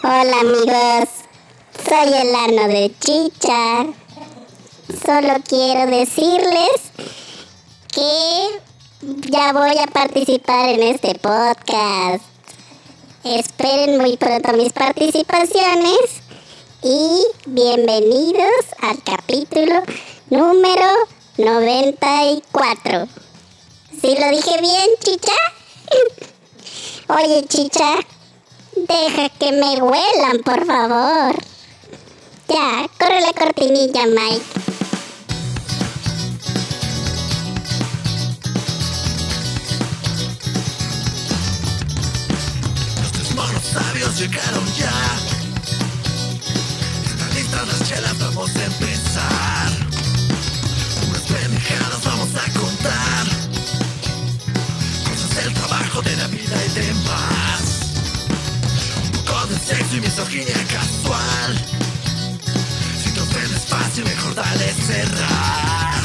Hola amigos, soy el ano de Chicha. Solo quiero decirles que ya voy a participar en este podcast. Esperen muy pronto mis participaciones y bienvenidos al capítulo número 94. ¿Sí lo dije bien, Chicha? Oye, Chicha, deja que me huelan, por favor. Ya, corre la cortinilla, Mike. Los monos sabios llegaron ya. Están listas las chelas, vamos a empezar. Unas pendejadas vamos a contar. Cosas del trabajo, de la vida y demás. De sexo y misoginia casual. Si te ofendes fácil, mejor dale cerrar.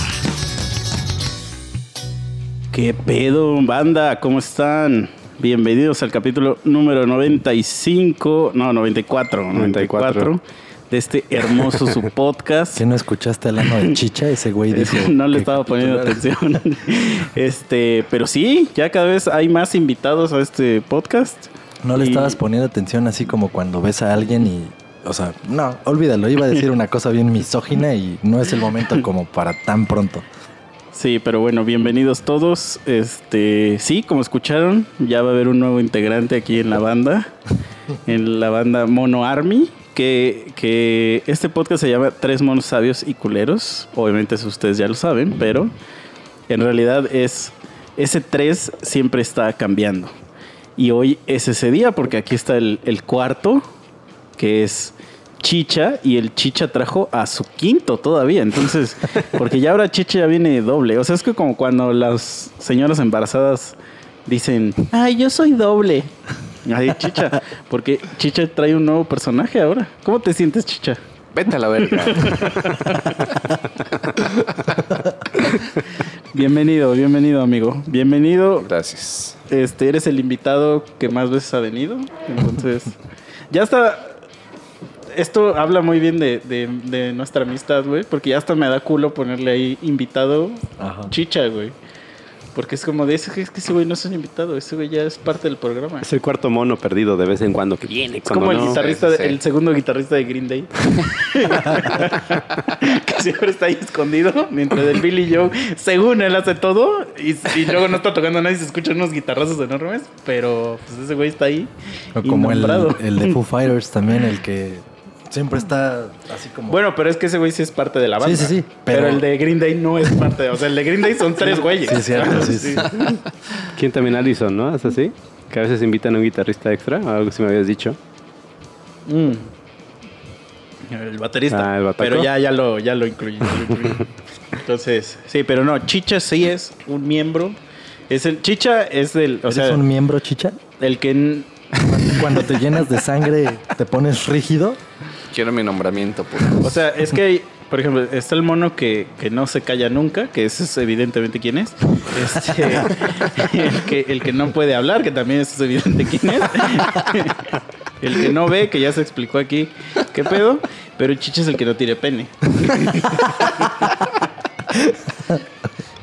¿Qué pedo, banda? ¿Cómo están? Bienvenidos al capítulo número 95, no, 94, 94 de este hermoso su podcast. ¿Qué no escuchaste al ano de chicha? Ese güey dijo. no le ¿qué estaba poniendo atención. Este, pero sí, ya cada vez hay más invitados a este podcast. No le Y- estabas poniendo atención así como cuando ves a alguien y. O sea, no, olvídalo. Iba a decir una cosa bien misógina y no es el momento como para tan pronto. Sí, pero bueno, bienvenidos todos. Este, sí, como escucharon, ya va a haber un nuevo integrante aquí en la banda, en la banda Mono Army, que, que este podcast se llama Tres Monos Sabios y Culeros. Obviamente eso ustedes ya lo saben, pero en realidad es ese tres siempre está cambiando. Y hoy es ese día porque aquí está el, el cuarto, que es Chicha, y el Chicha trajo a su quinto todavía. Entonces, porque ya ahora Chicha ya viene doble. O sea, es que como cuando las señoras embarazadas dicen, ay, yo soy doble. Ay, Chicha, porque Chicha trae un nuevo personaje ahora. ¿Cómo te sientes, Chicha? Vete a la verga. Bienvenido, bienvenido, amigo. Bienvenido. Gracias. Este, eres el invitado que más veces ha venido. Entonces, ya está. Esto habla muy bien de, de- de nuestra amistad, güey. Porque ya hasta me da culo ponerle ahí invitado Ajá. chicha, güey. Porque es como de ese, es que ese güey no es un invitado, ese güey ya es parte del programa. Es el cuarto mono perdido de vez en cuando que viene. Es como el no. guitarrista, Sí, sí, sí. el segundo guitarrista de Green Day. que siempre está ahí escondido, mientras el Billy Joe, según él hace todo, y, y luego no está tocando nada y se escuchan unos guitarrazos enormes, pero pues ese güey está ahí. O como el, el de Foo Fighters también, el que siempre está así como. Bueno, pero es que ese güey sí es parte de la banda. Sí, sí, sí, Pero, pero- el de Green Day no es parte. O sea, el de Green Day son tres güeyes. Sí, es cierto, sí, sí. ¿Quién también Allison, no? ¿Es así? Que a veces invitan a un guitarrista extra, o algo así me habías dicho. Mm. El baterista. Ah, el pero ya, ya lo, ya lo incluí. ya lo incluí. Entonces, sí, pero no, Chicha sí es un miembro. Es el, Chicha es del, o ¿Eres sea, un miembro chicha? el que Cuando te llenas de sangre, te pones rígido. Quiero mi nombramiento, puto. o sea, es que hay, por ejemplo, está el mono que, que no se calla nunca, que ese es evidentemente quién es. Este, el, que, el que no puede hablar, que también es evidente quién es. El que no ve, que ya se explicó aquí qué pedo. Pero Chicha es el que no tiene pene.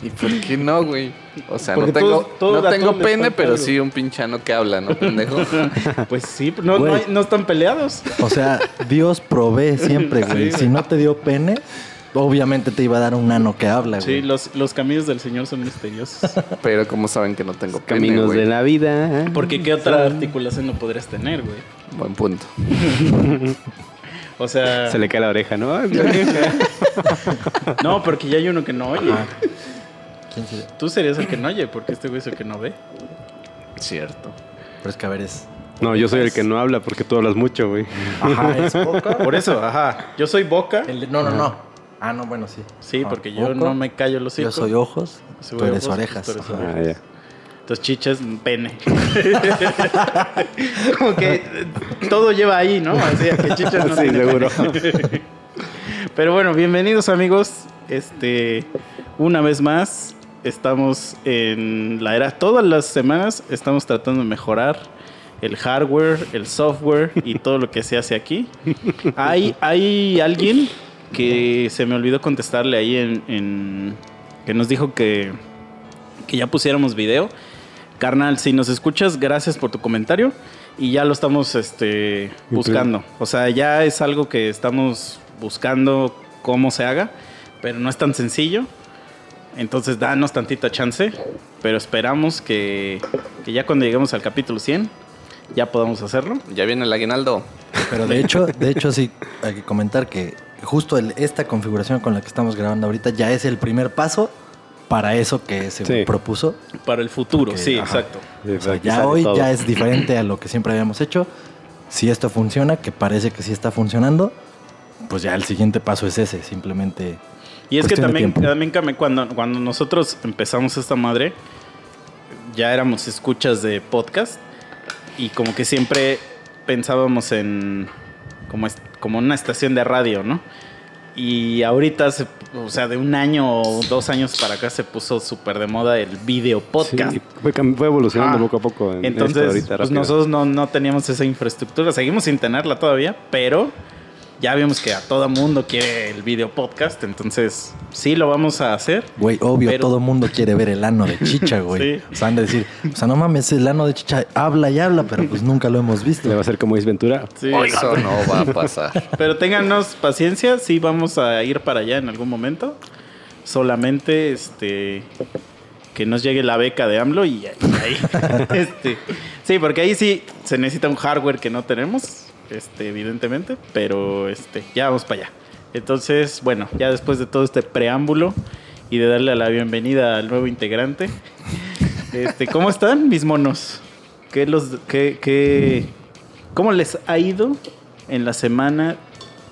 ¿Y por qué no, güey? O sea, no tengo, no tengo pene, pero sí un pinchano que habla, ¿no, pendejo? Pues sí, no, no, hay- no están peleados. O sea, Dios provee siempre, güey. Sí, si no te dio pene, obviamente te iba a dar un nano que habla, Sí, güey. los, los caminos del Señor son misteriosos. Pero como saben que no tengo pene, Caminos güey? de la vida. Porque ¿qué otra articulación no podrías tener, güey? Buen punto. O sea, Se le cae la oreja, ¿no? no, porque ya hay uno que no oye. ¿Quién sería? Tú serías el que no oye, porque este güey es el que no ve. Cierto. Pero es que a ver, es. No, yo soy el que no habla porque tú hablas mucho, güey. Ajá, es boca. Por eso, ajá. Yo soy boca. El de- no, no, no. Ah, no, bueno, sí. Sí, Ah, porque yo boca. no me callo los Yo hijos. soy ojos, Soy tú eres ojos, orejas. tú eres Ajá. Ah, ya. Entonces chicha es pene. Como que eh, todo lleva ahí, ¿no? Así que chicha no Sí, tiene seguro. pene. Pero bueno, bienvenidos amigos. Este, una vez más, estamos en la era. Todas las semanas estamos tratando de mejorar el hardware, el software y todo lo que se hace aquí. Hay, hay alguien que se me olvidó contestarle ahí en, en- que nos dijo que, que ya pusiéramos video. Carnal, si nos escuchas, gracias por tu comentario. Y ya lo estamos este, buscando. O sea, ya es algo que estamos buscando cómo se haga, pero no es tan sencillo. Entonces, danos tantita chance. Pero esperamos que, que ya cuando lleguemos al capítulo 100, ya podamos hacerlo. Ya viene el aguinaldo. Pero de hecho, de hecho sí, hay que comentar que justo el- esta configuración con la que estamos grabando ahorita ya es el primer paso para eso que se Sí. propuso. Para el futuro, Porque, sí, ajá. exacto. O sea, ya hoy ya es diferente a lo que siempre habíamos hecho. Si esto funciona, que parece que sí está funcionando, pues ya el siguiente paso es ese, simplemente. Y es que también, también cuando, cuando nosotros empezamos esta madre, ya éramos escuchas de podcast y como que siempre pensábamos en como, como una estación de radio, ¿no? Y ahorita, se- o sea, de un año o dos años para acá se puso súper de moda el video podcast. Sí, fue, evolucionando Ah, poco a poco. en Entonces, esto ahorita pues nosotros no, no teníamos esa infraestructura, seguimos sin tenerla todavía, pero ya vimos que a todo mundo quiere el video podcast, entonces sí lo vamos a hacer. Güey, obvio, Pero- todo mundo quiere ver el ano de chicha, güey. Sí. O sea, han de decir, o sea, no mames, el ano de chicha habla y habla, pero pues nunca lo hemos visto. Le va a ser como Ace Ventura. Sí. Eso no va a pasar. Pero téngannos paciencia, sí vamos a ir para allá en algún momento. Solamente este que nos llegue la beca de AMLO y ahí. este, sí, porque ahí sí se necesita un hardware que no tenemos, este, evidentemente, pero este, ya vamos para allá. Entonces, bueno, ya después de todo este preámbulo y de darle la bienvenida al nuevo integrante, este, ¿cómo están mis monos? ¿Qué los, qué, ¿Cómo les ha ido en la semana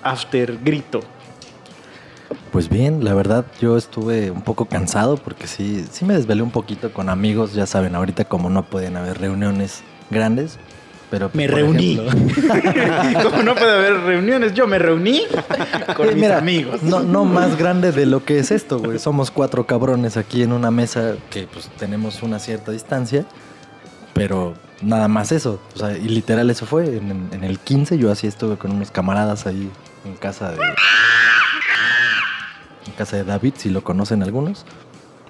after grito? Pues bien, la verdad yo estuve un poco cansado porque sí, sí me desvelé un poquito con amigos, ya saben, ahorita como no pueden haber reuniones grandes, pero Me reuní. Como no puede haber reuniones, yo me reuní con Eh, mis mira, amigos. No, no más grande de lo que es esto, güey. Somos cuatro cabrones aquí en una mesa que pues tenemos una cierta distancia, pero nada más eso. O sea, y literal eso fue. En, en el 15 yo así estuve con unos camaradas ahí en casa de... En casa de David, si lo conocen algunos.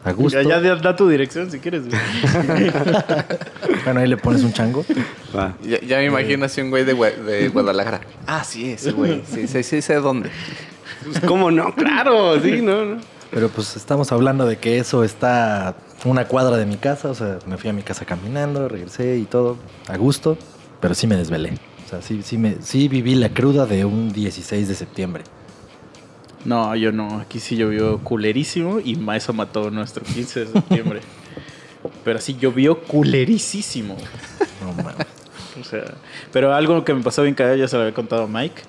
A gusto. Ya, ya da tu dirección si quieres. güey. Bueno, ahí le pones un chango. Va. Ya, ya me imagino así un güey de, Gua- de Guadalajara. Ah, sí, ese güey. Sí, sí, sí, sé dónde. Pues, ¿Cómo no? Claro, sí, no, no. Pero pues estamos hablando de que eso está una cuadra de mi casa, o sea, me fui a mi casa caminando, regresé y todo, a gusto, pero sí me desvelé. O sea, sí, sí, me, sí viví la cruda de un 16 de septiembre. No, yo no. Aquí sí llovió culerísimo y eso mató nuestro 15 de septiembre. Pero así llovió culerísimo. No mames. O sea, pero algo que me pasó bien cagado, ya se lo había contado a Mike,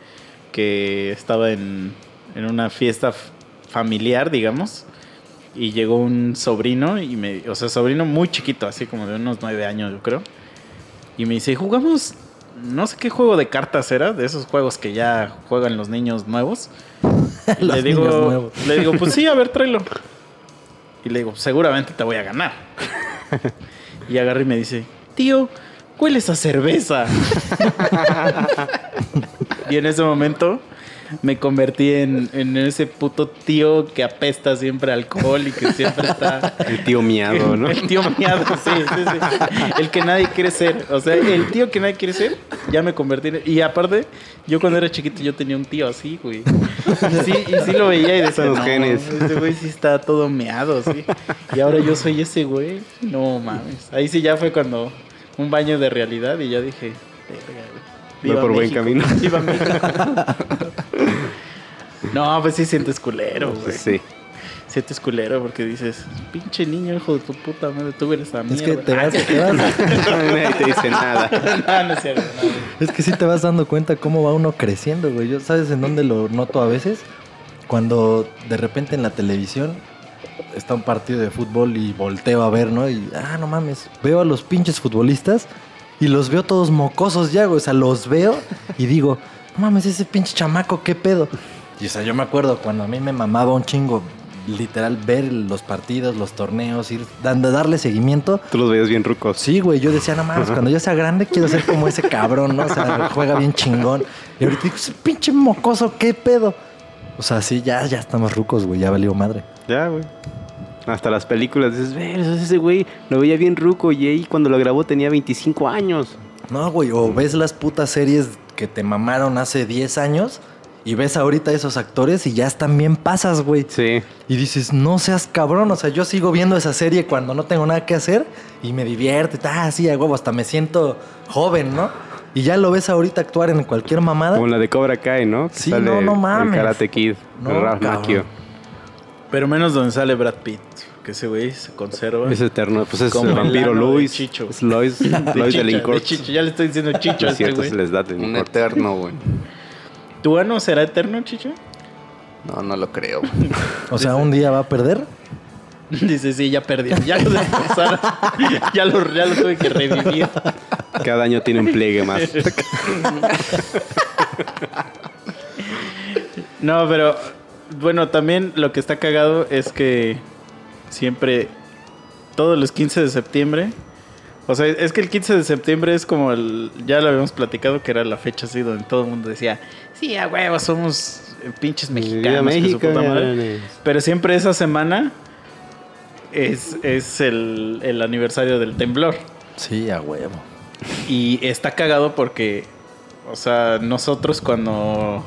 que estaba en, en una fiesta familiar, digamos, y llegó un sobrino, y me, o sea, sobrino muy chiquito, así como de unos nueve años, yo creo, y me dice, jugamos, no sé qué juego de cartas era, de esos juegos que ya juegan los niños nuevos. Los le digo, niños nuevos. le digo, pues sí, a ver, tráelo. Y le digo, seguramente te voy a ganar. Y agarra y me dice, tío, huele esa cerveza. y en ese momento me convertí en, en ese puto tío que apesta siempre alcohol y que siempre está... El tío miado, ¿no? El tío miado, sí, sí, sí. El que nadie quiere ser. O sea, el tío que nadie quiere ser, ya me convertí en... Y aparte, yo cuando era chiquito yo tenía un tío así, güey. Y sí, y sí lo veía y decía, los no, genes". ese güey sí está todo meado, sí. Y ahora yo soy ese güey. No mames. Ahí sí ya fue cuando un baño de realidad y yo dije, verga, Voy por buen camino. Viva México. No, pues sí sientes culero, güey. Sí. Sientes culero porque dices, pinche niño, hijo de tu puta madre, tú eres la Es mierda. que te vas, te vas- Nadie te dice nada. no, no es cierto. no. es que sí te vas dando cuenta cómo va uno creciendo, güey. Yo, ¿sabes en dónde lo noto a veces? Cuando de repente en la televisión está un partido de fútbol y volteo a ver, ¿no? Y, ah, no mames, veo a los pinches futbolistas y los veo todos mocosos ya, güey. O sea, los veo y digo, no mames, ese pinche chamaco, ¿qué pedo? Y o sea, yo me acuerdo cuando a mí me mamaba un chingo literal ver los partidos, los torneos, ir dando, darle seguimiento. Tú los veías bien rucos. Sí, güey, yo decía, no mames, cuando yo sea grande quiero ser como ese cabrón, ¿no? O sea, juega bien chingón. Y ahorita digo, ese pinche mocoso, ¿qué pedo? O sea, sí, ya, ya estamos rucos, güey, ya valió madre. Ya, güey. Hasta las películas dices, ver, ese güey lo veía bien ruco y ahí cuando lo grabó tenía 25 años. No, güey, o ves las putas series que te mamaron hace 10 años y ves ahorita esos actores y ya están bien pasas, güey. Sí. Y dices, no seas cabrón, o sea, yo sigo viendo esa serie cuando no tengo nada que hacer y me divierte, ah, sí, a huevo, hasta me siento joven, ¿no? Y ya lo ves ahorita actuar en cualquier mamada. Como la de Cobra Kai, ¿no? Que Sí, no, no mames. El Karate Kid. No, el Ralph. Pero menos donde sale Brad Pitt. Que ese güey se conserva. Es eterno. Pues es Como el vampiro de Luis. Chicho. Es Lois, De Lois de. Chicho, Ya le estoy diciendo Chicho Es a este cierto, güey. se les da del Un eterno, güey. ¿Tu ano será eterno, Chicho? No, no lo creo. O sea, un día va a perder. Dice, sí, ya perdí. Ya lo destrozaron. ya, lo, ya lo tuve que revivir. Cada año tiene un pliegue más. No, pero bueno, también lo que está cagado es que siempre, todos los 15 de septiembre, o sea, es que el 15 de septiembre es como el, ya lo habíamos platicado que era la fecha así donde todo el mundo decía, sí, a huevo, somos pinches mexicanos. que su puta madre". México. Pero siempre esa semana es, es el, el aniversario del temblor. Sí, a huevo. Y está cagado porque, o sea, nosotros cuando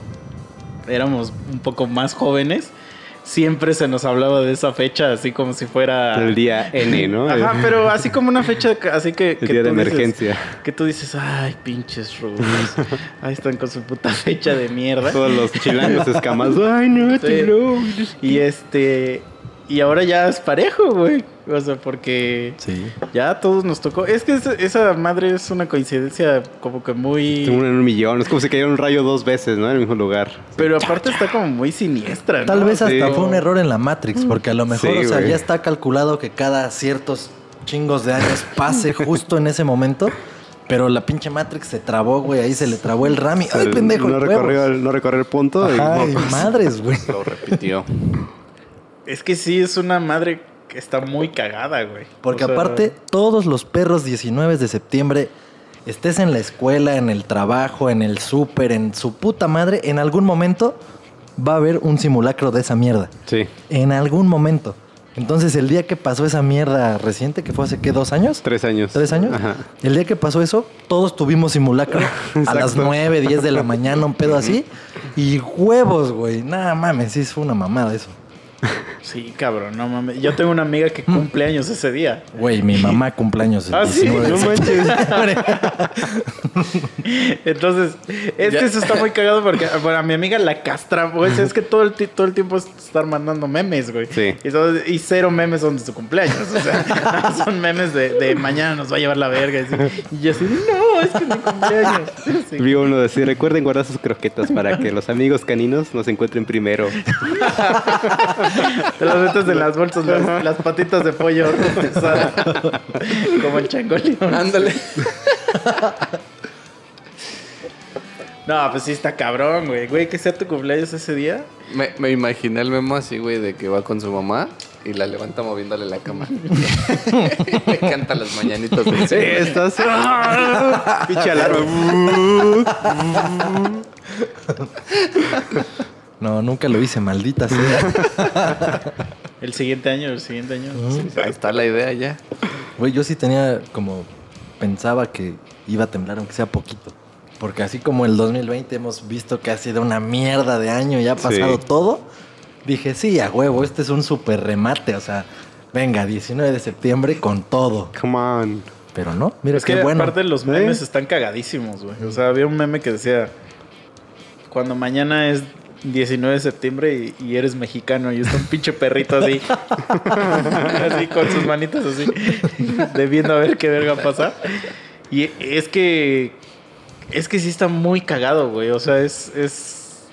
éramos un poco más jóvenes, siempre se nos hablaba de esa fecha así como si fuera... El día N, ¿no? Ajá, pero así como una fecha así que... El que día de dices- emergencia. que tú dices, ay, pinches rudos. Ahí están con su puta fecha de mierda. Todos los chilangos escamas. Ay, no, Sí. te lo. Y este... Y ahora ya es parejo, güey. O sea, porque Sí. ya a todos nos tocó. Es que esa, esa madre es una coincidencia como que muy... Uno en un millón. Es como si cayera un rayo dos veces, ¿no? En el mismo lugar. Pero aparte está como muy siniestra, Tal ¿no? vez hasta Sí. fue un error en la Matrix, porque a lo mejor, Sí, o sea, ya está calculado que cada ciertos chingos de años pase justo en ese momento. Pero la pinche Matrix se trabó, güey. Ahí se le trabó el RAM y ¡ay, pendejo! No recorrió, el, no recorrió el punto. y- Ajá, y madres, güey. Lo repitió. Es que sí, es una madre que está muy cagada, güey. Porque O sea, aparte, todos los perros 19 de septiembre, estés en la escuela, en el trabajo, en el súper, en su puta madre, en algún momento va a haber un simulacro de esa mierda. Sí. En algún momento. Entonces, el día que pasó esa mierda reciente, que fue hace, ¿qué? ¿Dos años? Tres años. ¿Tres años? Ajá. El día que pasó eso, todos tuvimos simulacro a las. 9, 10 de la mañana, un pedo así. Y huevos, güey. Nada mames, sí, fue una mamada eso. Sí, cabrón, no mames. Yo tengo una amiga que cumple años ese día. Güey, mi mamá cumpleaños el Ah, sí, 19 de no septiembre. Entonces, es que eso está muy cagado porque bueno, a mi amiga la castra, güey. Es que todo el, todo el tiempo es estar mandando memes, güey. Sí. Y, todo- y cero memes son de su cumpleaños. O sea, son memes de, de mañana nos va a llevar la verga. Y, así. Y yo así, no, es que es mi cumpleaños. Sí. Vi uno decir, recuerden guardar sus croquetas para que los amigos caninos nos encuentren primero. Te las metes en las bolsas, las, las patitas de pollo. Como el changoleón. Ándale. No, pues sí está cabrón, güey. Güey, que sea tu cumpleaños ese día. Me, me imaginé el memo así, güey, de que va con su mamá y la levanta moviéndole la cama. Le canta las mañanitas. del cielo. Estás. Pinche alarma. No, nunca lo hice, maldita sea. El siguiente año, el siguiente año. Ahí está la idea ya. Güey, yo sí tenía como. Pensaba que iba a temblar, aunque sea poquito. Porque así como el 2020 hemos visto que ha sido una mierda de año y ha pasado Sí. todo, dije, sí, a huevo, este es un super remate. O sea, venga, 19 de septiembre con todo. Come on. Pero no, mira Es qué que bueno. aparte los ¿Eh? memes están cagadísimos, güey. O sea, había un meme que decía, cuando mañana es 19 de septiembre y, y eres mexicano y está un pinche perrito así, así con sus manitas así, debiendo a ver qué verga pasa. Y es que, es que sí está muy cagado, güey. O sea, es, es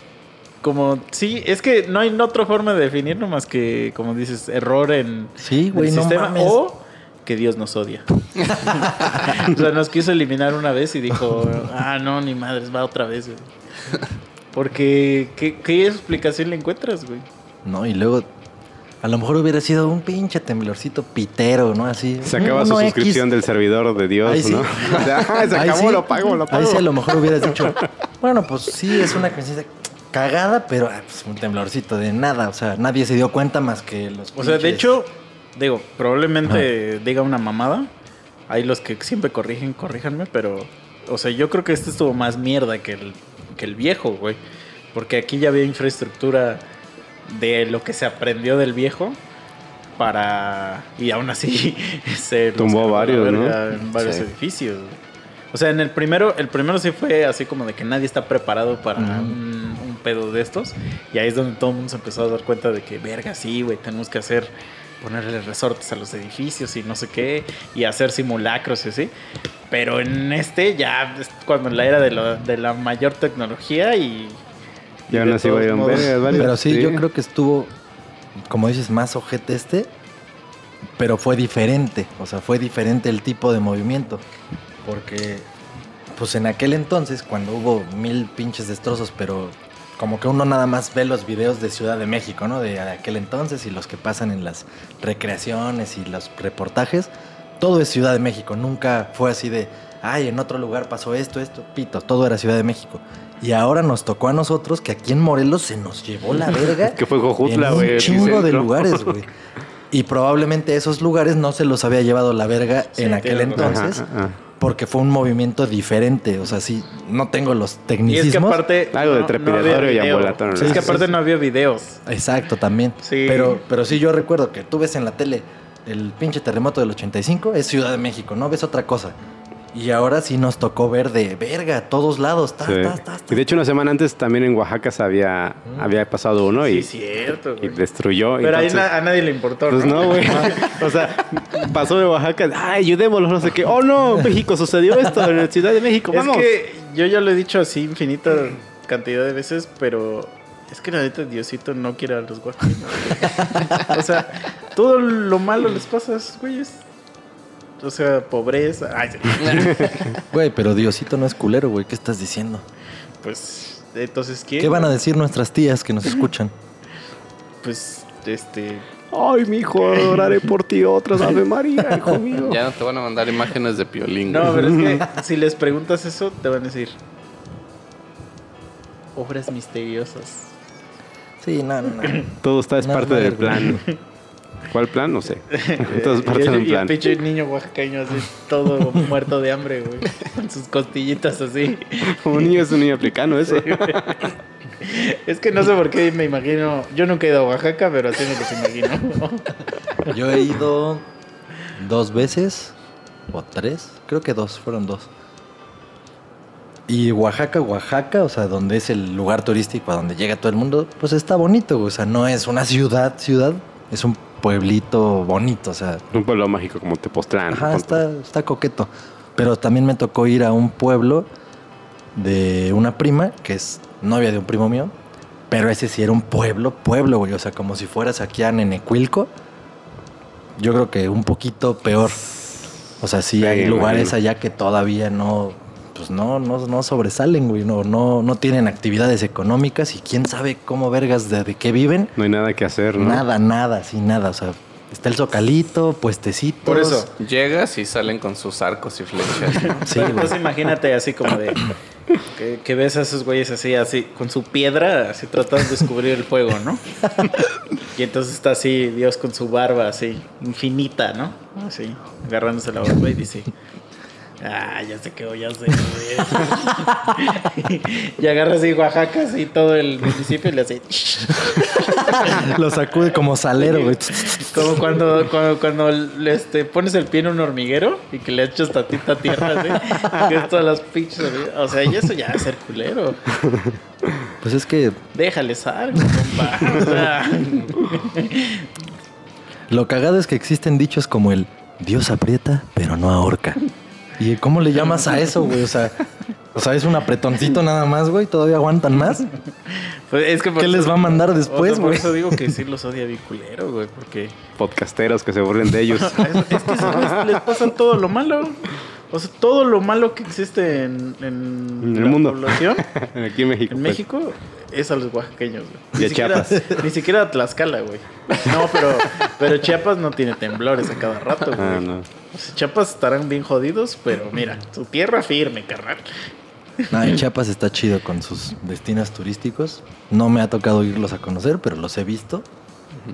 como, sí, es que no hay otra forma de definirlo más que, como dices, error en, Sí, güey, el no sistema mames. o que Dios nos odia. o sea, nos quiso eliminar una vez y dijo, ah, no, ni madres, va otra vez, güey. Porque, ¿qué, qué explicación le encuentras, güey? No, y luego A lo mejor hubiera sido un pinche temblorcito pitero, ¿no? Así. Se acaba su X. suscripción del servidor de Dios, Ahí sí. ¿no? O sea, ah, se Ahí acabó, sí. lo pago, lo pago. Ahí sí a lo mejor hubieras dicho, bueno, pues sí, es una coincidencia cagada, pero ah, pues, un temblorcito de nada. O sea, nadie se dio cuenta más que los O sea, de hecho, digo, probablemente diga una mamada. Hay los que siempre corrigen, corríjanme, pero. O sea, yo creo que este estuvo más mierda que el, que el viejo, güey. Porque aquí ya había infraestructura de lo que se aprendió del viejo para. Y aún así se Tumbó varios, ¿no? En varios Sí. edificios. O sea, en el primero, el primero sí fue así como de que nadie está preparado para un, un pedo de estos. Y ahí es donde todo el mundo se empezó a dar cuenta de que, verga, sí, güey, tenemos que hacer, ponerle resortes a los edificios y no sé qué, y hacer simulacros y así. Pero en este ya es cuando la era de, lo- de la mayor tecnología y... y Y aún de así todos valieron modos- verga, varios. Pero sí, yo creo que estuvo, como dices, más ojete este, pero fue diferente. O sea, fue diferente el tipo de movimiento. Porque, pues en aquel entonces, cuando hubo mil pinches destrozos, pero como que uno nada más ve los videos de Ciudad de México, ¿no? De aquel entonces y los que pasan en las recreaciones y los reportajes. Todo es Ciudad de México. Nunca fue así de, ay, en otro lugar pasó esto, esto, pito. Todo era Ciudad de México. Y ahora nos tocó a nosotros que aquí en Morelos se nos llevó la verga. Que fue Jojutla, güey. Un chingo de lugares, güey. Y probablemente esos lugares no se los había llevado la verga Sí, en aquel entonces. Ajá, ajá. Porque fue un movimiento diferente. O sea, sí, no tengo los Y es tecnicismos. que aparte... Algo de no- no trepidatorio había y ambulatorio, Es ¿no? que Sí, aparte sí. no había videos. Exacto, también. Sí. Pero, pero sí, yo recuerdo que tú ves en la tele el pinche terremoto del 85, es Ciudad de México, no ves otra cosa. Y ahora sí nos tocó ver de verga todos lados. tas, Sí. tas, tas, Y de hecho, una semana antes también en Oaxaca se había, había pasado uno y, Sí, cierto, y güey. destruyó. Pero ahí na- a nadie le importó, Pues no, güey. O sea, pasó de Oaxaca. Ay, ayudémoslos, no sé qué. Oh, no, México, sucedió esto en la Ciudad de México. Es Vamos. que yo ya lo he dicho así infinita cantidad de veces, pero es que la neta Diosito no quiere a los güey. o sea, todo lo malo les pasa a esos güeyes. O sea, pobreza. Ay, sí. Güey, pero Diosito no es culero, güey. ¿Qué estás diciendo? pues, entonces, ¿quién? ¿Qué van a decir nuestras tías que nos escuchan? Pues, este... Ay, mi hijo, oraré por ti otras Ave María, hijo mío. Ya no te van a mandar imágenes de piolín. No, pero es que si les preguntas eso, te van a decir... Obras misteriosas. Sí, no, no, no. Todo está es No, parte no, del güey. plan. ¿Cuál plan? No sé. Todo es parte y, de el- un y el plan. pinche niño oaxaqueño así, todo muerto de hambre, güey. Con sus costillitas así. Como niño es un niño africano, eso. Es que no sé por qué me imagino. Yo nunca he ido a Oaxaca, pero así me los imagino. Yo he ido dos veces o tres, creo que dos, fueron dos. Y Oaxaca, Oaxaca, o sea, donde es el lugar turístico a donde llega todo el mundo, pues está bonito, güey. o sea, no es una ciudad, ciudad, es un pueblito bonito, o sea, Un pueblo mágico como Tepoztlán. ajá, está, está coqueto. Pero también me tocó ir a un pueblo de una prima, que es novia de un primo mío, pero ese sí era un pueblo, pueblo, güey, o sea, como si fueras aquí a Nenecuilco. Yo creo que un poquito peor. O sea, sí hay lugares allá que todavía no, pues no, no, no sobresalen, güey, no, no, no tienen actividades económicas y quién sabe cómo vergas de, de qué viven. No hay nada que hacer, ¿no? Nada, nada, sí, nada. O sea, está el zocalito, puestecitos. Por eso. Llegas y salen con sus arcos y flechas. Sí, entonces imagínate así como de. Que, que ves a esos güeyes así, así, con su piedra, así tratando de descubrir el fuego, ¿no? Y entonces está así, Dios con su barba así, infinita, ¿no? Así, agarrándose la barba y dice. Ah, ya sé qué voy a hacer. güey". y agarra así Oaxaca, así todo el municipio y le hace. Lo sacude como salero, güey. Como cuando, cuando, cuando le, este, pones el pie en un hormiguero y que le echas tantita tierra así. Que es todas las pinches. O sea, y eso ya es ser culero. Pues es que Déjales algo, compa. O sea, lo cagado es que existen dichos como el Dios aprieta, pero no ahorca. ¿Y cómo le llamas a eso, güey? O sea, o sea, es un apretoncito nada más, güey. ¿Todavía aguantan más? pues es que por ¿Qué eso- les va a mandar después, por güey? eso digo que sí los odia bien culero, güey. Porque Podcasteros que se burlen de ellos. es, es que güeyes les pasa todo lo malo. O sea, todo lo malo que existe en, en En el la mundo. población Aquí en México. en pues. México es a los oaxaqueños, güey. Y Ni a siquiera- Chiapas. Ni siquiera a Tlaxcala, güey. No, pero, pero Chiapas no tiene temblores a cada rato, güey. Ah, no. O sea, Chiapas estarán bien jodidos, pero mira, su tierra firme, carnal. No, en Chiapas está chido con sus destinos turísticos. No me ha tocado irlos a conocer, pero los he visto.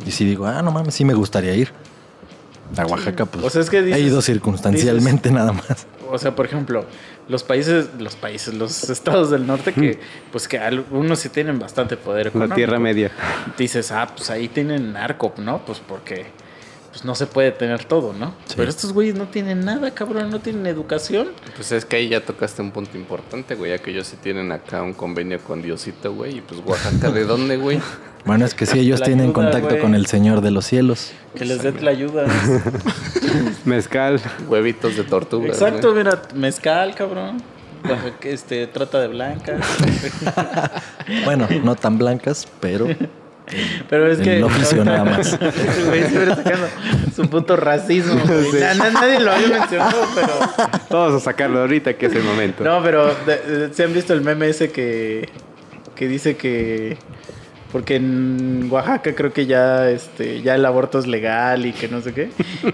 Y sí digo, ah, no mames, sí me gustaría ir. A Oaxaca, pues. O sea, es que dices- he ido circunstancialmente nada más. O sea, por ejemplo, los países, los países, los estados del norte que, pues que algunos sí tienen bastante poder La económico. Tierra Media. Dices, ah, pues ahí tienen narco, ¿no? Pues porque pues no se puede tener todo, ¿no? Pero estos güeyes no tienen nada, cabrón, no tienen educación. Pues es que ahí ya tocaste un punto importante, güey. Ya que ellos sí tienen acá un convenio con Diosito, güey. Y pues Oaxaca, ¿de dónde, güey? Bueno, es que sí, ellos La tienen ayuda, contacto güey. con el Señor de los cielos. Que les dé la ayuda. Mezcal. Huevitos de tortuga. Exacto, güey. mira, mezcal, cabrón. Oaxaca, Este, trata de blanca. Bueno, no tan blancas, pero Pero es que. El oficio nada más. Güey, siempre sacando su puto racismo. güey. Na- na- nadie lo había mencionado, pero. Vamos a sacarlo ahorita que es el momento. No, pero ¿se han visto el meme ese que, que dice que porque en Oaxaca creo que ya este ya el aborto es legal y que no sé qué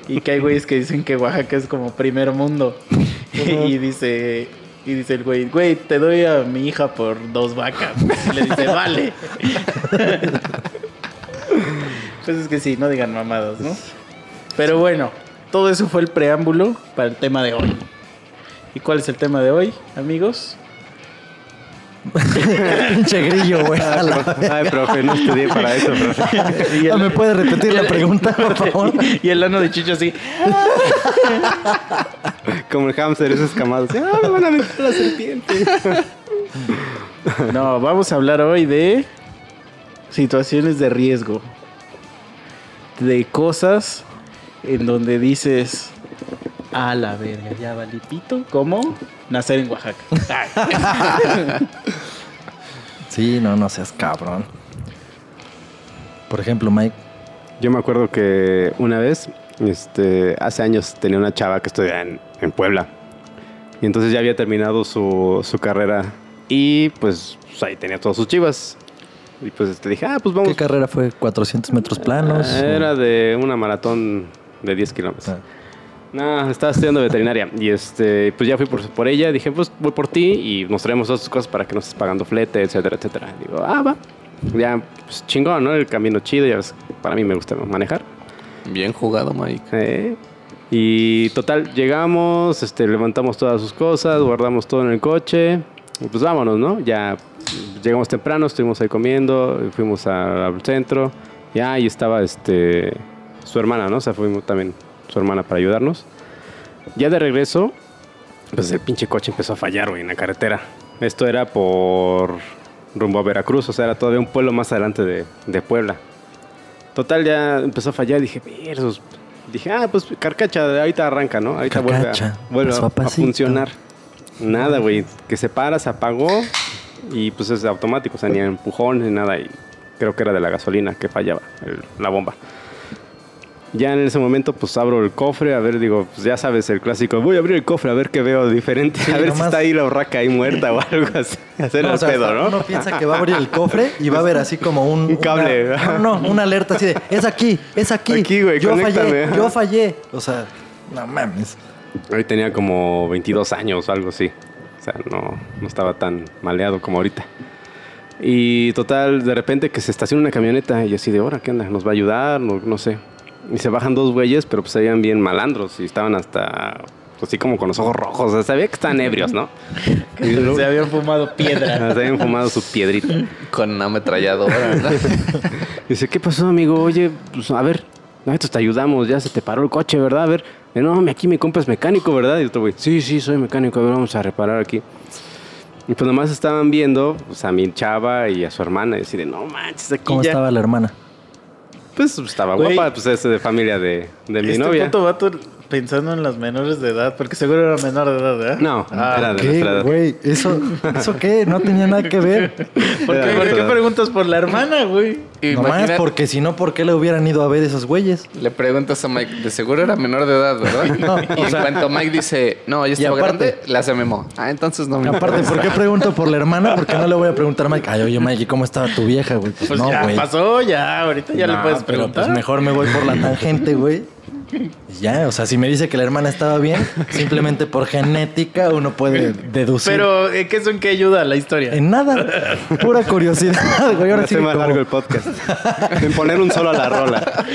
y que hay güeyes que dicen que Oaxaca es como primer mundo y dice y dice el güey, güey, te doy a mi hija por dos vacas. Y le dice, vale. pues es que sí, no digan mamadas, ¿no? Pero bueno, todo eso fue el preámbulo para el tema de hoy. ¿Y cuál es el tema de hoy, amigos? Pinche grillo, güey. a la- Ay, profe, no estudié para eso, profe. Y Ah, ¿Me puede repetir la pregunta, por favor? y el ano de Chicho así. Como el hámster, esos escamados. Ah, me van a meter la serpiente. No, vamos a hablar hoy de situaciones de riesgo. De cosas en donde dices, a la verga, ya valí pito. ¿Cómo? Nacer en Oaxaca. Sí, no, no seas cabrón. Por ejemplo, Mike, Yo me acuerdo que una vez, este, hace años, tenía una chava que estudiaba en, en Puebla. Y entonces ya había terminado su, su carrera. Y pues, pues, ahí tenía todas sus chivas. Y pues te dije, ah, pues vamos. ¿qué carrera fue? ¿400 metros planos? Era de una maratón de 10 kilómetros. Ah. No, estaba estudiando veterinaria y este, pues ya fui por, por ella, dije, pues voy por ti y nos traemos todas tus cosas para que no estés pagando flete, etcétera, etcétera. Digo, ah, va. Ya, pues chingón, ¿no? El camino chido, ya ves, para mí me gusta manejar. Bien jugado, Mike. Eh, Y total, llegamos, este, levantamos todas sus cosas, guardamos todo en el coche y pues vámonos, ¿no? Ya llegamos temprano, estuvimos ahí comiendo, fuimos a- al centro, ya ahí estaba este, su hermana, ¿no? O sea, fuimos también su hermana para ayudarnos. Ya de regreso, pues el pinche coche empezó a fallar, güey, en la carretera. Esto era por rumbo a Veracruz, o sea, era todavía un pueblo más adelante de, de Puebla. Total, ya empezó a fallar. Dije, "Versus". Dije, ah, pues carcacha, ahorita arranca, ¿no? Ahorita vuelve, Carcacha, a, vuelve a- a funcionar. Nada, güey. Que se para, se apagó y pues es automático, o sea, ni empujón ni nada. Y creo que era de la gasolina que fallaba, el- la bomba. Ya en ese momento, pues abro el cofre, a ver, digo, pues ya sabes, el clásico, voy a abrir el cofre a ver qué veo diferente, Sí, a ver si está ahí la urraca ahí muerta o algo así. Hacer No, el o sea, pedo, ¿no? Uno piensa que va a abrir el cofre y va a ver así como un... Un cable. una- no, no, una alerta así de, es aquí, es aquí. Aquí, güey, yo conéctame, fallé, yo fallé. O sea, no mames. Hoy tenía como 22 años o algo así. O sea, no, no estaba tan maleado como ahorita. Y total, de repente que se estaciona una camioneta y yo así de, ahora, ¿qué onda? ¿Nos va a ayudar? No, no sé. Y se bajan dos güeyes, pero pues se veían bien malandros y estaban hasta, pues, así como con los ojos rojos. O sea, sabía que estaban ebrios, ¿no? Y luego- Se habían fumado piedra. se habían fumado su piedrita. Con una ametralladora. ¿no? Dice, ¿qué pasó, amigo? Oye, pues a ver, nosotros te ayudamos, ya se te paró el coche, ¿verdad? A ver, no, aquí mi compa es mecánico, ¿verdad? Y otro güey, sí, sí, soy mecánico, a ver, vamos a reparar aquí. Y pues nomás estaban viendo pues, a mi chava y a su hermana y deciden, no manches, aquí ¿Cómo ya. estaba la hermana? Pues estaba Güey. guapa, pues es de familia de, de mi este novia. puto vato pensando en las menores de edad, porque seguro era menor de edad, ¿verdad? No, Ah, era de ¿Qué, nuestra edad. güey? ¿Eso, ¿Eso qué? No tenía nada que ver. ¿Por qué, por preguntas por la hermana, güey? Nomás porque si no, ¿por qué le hubieran ido a ver esos güeyes? Le preguntas a Mike, de seguro era menor de edad, ¿verdad? No, y o en sea- cuanto Mike dice, no, ya estaba aparte- grande, le hace memo. Ah, entonces no me Aparte, interesa. ¿por qué pregunto por la hermana? Porque no le voy a preguntar a Mike, ay, oye, Mike, ¿y cómo estaba tu vieja, güey? Pues, Pues no, ya güey. pasó, ya, ahorita ya le puedes pero preguntar. pues mejor me voy por la tangente, güey. Ya, o sea, si me dice que la hermana estaba bien, simplemente por genética uno puede deducir. Pero, ¿eh, ¿qué eso en qué ayuda la historia? En nada, pura curiosidad, güey. Ahora sí más como, largo el podcast. en poner un solo a la rola.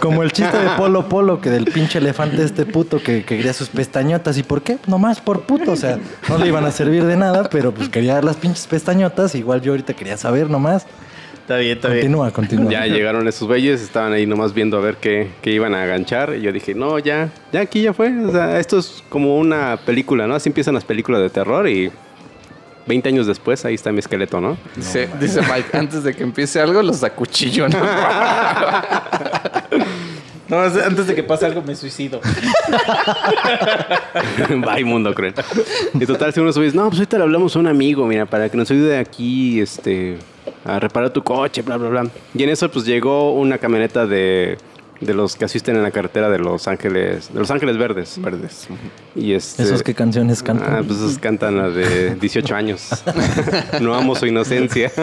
Como el chiste de Polo Polo, que del pinche elefante este puto que, que quería sus pestañotas. ¿Y por qué? Nomás por puto. O sea, no le iban a servir de nada, pero pues quería las pinches pestañotas. Igual yo ahorita quería saber nomás. Está bien, está bien. Continúa, continúa. Ya llegaron esos güeyes, estaban ahí nomás viendo a ver qué, qué iban a aganchar. Y yo dije, no, ya, ya aquí ya fue. O sea, esto es como una película, ¿no? Así empiezan las películas de terror y 20 años después ahí está mi esqueleto, ¿no? Dice, dice Mike, antes de que empiece algo, los acuchillo, ¿no? No, es- antes de que pase algo me suicido. Bye, mundo cruel. Y total, si uno subes, no, pues ahorita le hablamos a un amigo, mira, para que nos ayude aquí, este, a reparar tu coche, bla, bla, bla. Y en eso, pues llegó una camioneta de, de los que asisten en la carretera de Los Ángeles, de Los Ángeles Verdes. Verdes. Y este, ¿Esos qué canciones cantan? Ah, pues esos cantan las de 18 años. No amo su inocencia.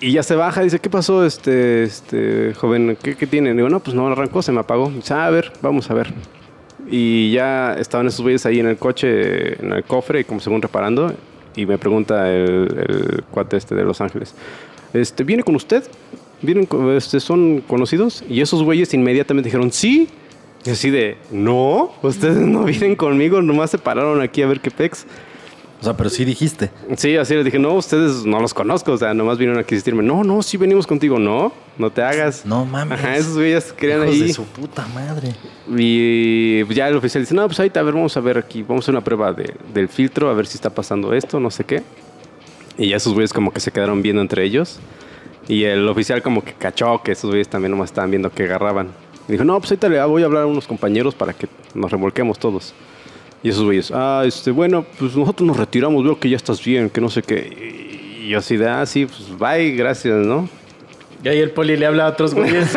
Y ya se baja, dice, ¿qué pasó, este, este joven? ¿Qué, qué tiene? Digo, no, pues no arrancó, se me apagó. Dice, "Ah, a ver, vamos a ver. Y ya estaban esos güeyes ahí en el coche, en el cofre, como según reparando. Y me pregunta el, el cuate este de Los Ángeles, este, ¿viene con usted? ¿Vienen, este, son conocidos? Y esos güeyes inmediatamente dijeron, sí. Y así de, no, ustedes no vienen conmigo, nomás se pararon aquí a ver qué pex. O sea, pero sí dijiste. Sí, así les dije, no, ustedes no los conozco, o sea, nomás vinieron aquí a asistirme. No, no, sí venimos contigo, no, no te hagas. No mames. Ajá, esos güeyes Hijos ahí. de su puta madre. Y ya el oficial dice, no, pues ahorita, a ver, vamos a ver aquí, vamos a hacer una prueba de- del filtro, a ver si está pasando esto, no sé qué. Y ya esos güeyes como que se quedaron viendo entre ellos. Y el oficial como que cachó que esos güeyes también nomás estaban viendo que agarraban. Y dijo, no, pues ahorita le voy a hablar a unos compañeros para que nos remolquemos todos. Y esos güeyes, ah, este, bueno, pues nosotros nos retiramos, veo que ya estás bien, que no sé qué. Y yo así de, ah, sí, pues bye, gracias, ¿no? Y ahí el poli le habla a otros güeyes.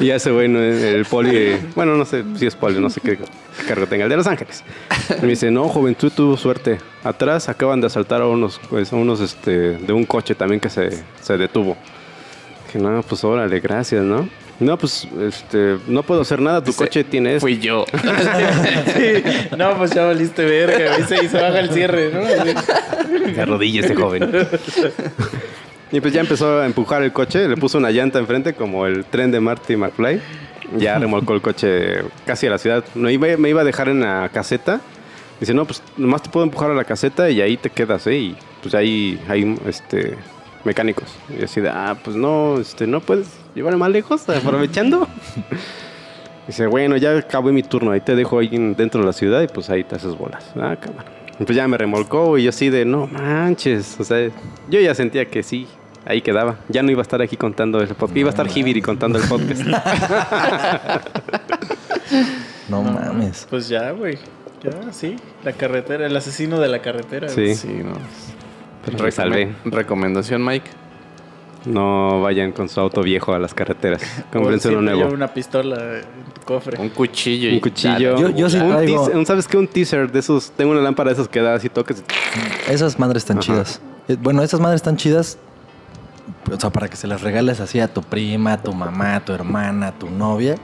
Y ya ese güey, el poli, bueno, no sé si es poli, no sé qué cargo tenga, el de Los Ángeles. Y me dice, no, joven, tú tuvo suerte. Atrás acaban de asaltar a unos, pues, a unos este, de un coche también que se, se detuvo. Dije, no, pues órale, gracias, ¿no? No, pues, este, no puedo hacer nada, tu coche tiene esto. Fui yo. Sí. No, pues ya valiste verga. Y se, y se baja el cierre, ¿no? Sí. De rodillas ese joven. Y pues ya empezó a empujar el coche, le puso una llanta enfrente como el tren de Marty McFly. Ya remolcó el coche casi a la ciudad. No, iba- me iba a dejar en la caseta. Dice, no, pues nomás te puedo empujar a la caseta y ahí te quedas, ¿eh? Y pues ahí hay este, mecánicos. Y así de, ah, pues no, este, no puedes llevarme más lejos, aprovechando. Dice, bueno, ya acabé mi turno, ahí te dejo ahí en- dentro de la ciudad y pues ahí te haces bolas. Ah, cabrón. Y pues ya me remolcó y yo así de, no manches. O sea, yo ya sentía que sí, ahí quedaba. Ya no iba a estar aquí contando el podcast. Iba a estar Hibiri contando el podcast. No mames. Pues ya, güey. Ya, sí. La carretera, el asesino de la carretera. Sí. Sí, no. Pero me salvé. Recomendación, Mike. No vayan con su auto viejo a las carreteras. Cómprense Siempre uno nuevo. una pistola en tu cofre. Un cuchillo. Un cuchillo. Yo- yo sí un traigo- teaser- un- ¿Sabes qué? Un teaser de esos. Tengo una lámpara de esos que da así toques. Esas madres están Ajá. chidas. Eh, Bueno, esas madres están chidas. O sea, para que se las regales así a tu prima, a tu mamá, a tu hermana, a tu novia.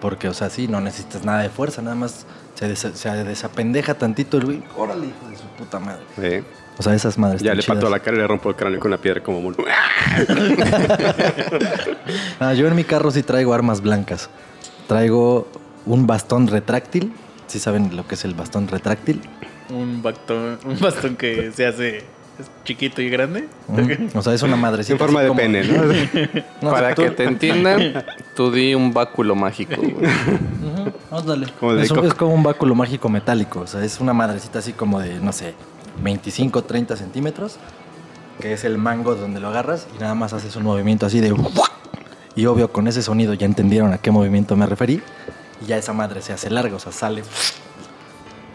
Porque, o sea, sí, no necesitas nada de fuerza, nada más se, desa- se desapendeja tantito el güey. Órale, hijo de su puta madre. Eh, O sea, esas madres ya le pato la cara y le rompo el cráneo con una piedra como mono. Ah, yo en mi carro sí traigo armas blancas. Traigo un bastón retráctil. ¿Sí saben lo que es el bastón retráctil? Un bastón, un bastón que se hace chiquito y grande. O sea, es una madrecita. En forma de como- pene, ¿no? No, Para que te entiendan, tú di un báculo mágico. güey. Ujú, ándale. Como de es, un- coco. es como un báculo mágico metálico. O sea, es una madrecita así como de, no sé, 25, 30 centímetros, que es el mango donde lo agarras y nada más haces un movimiento así de... Y obvio, con ese sonido ya entendieron a qué movimiento me referí. Y ya esa madre se hace larga, o sea, sale...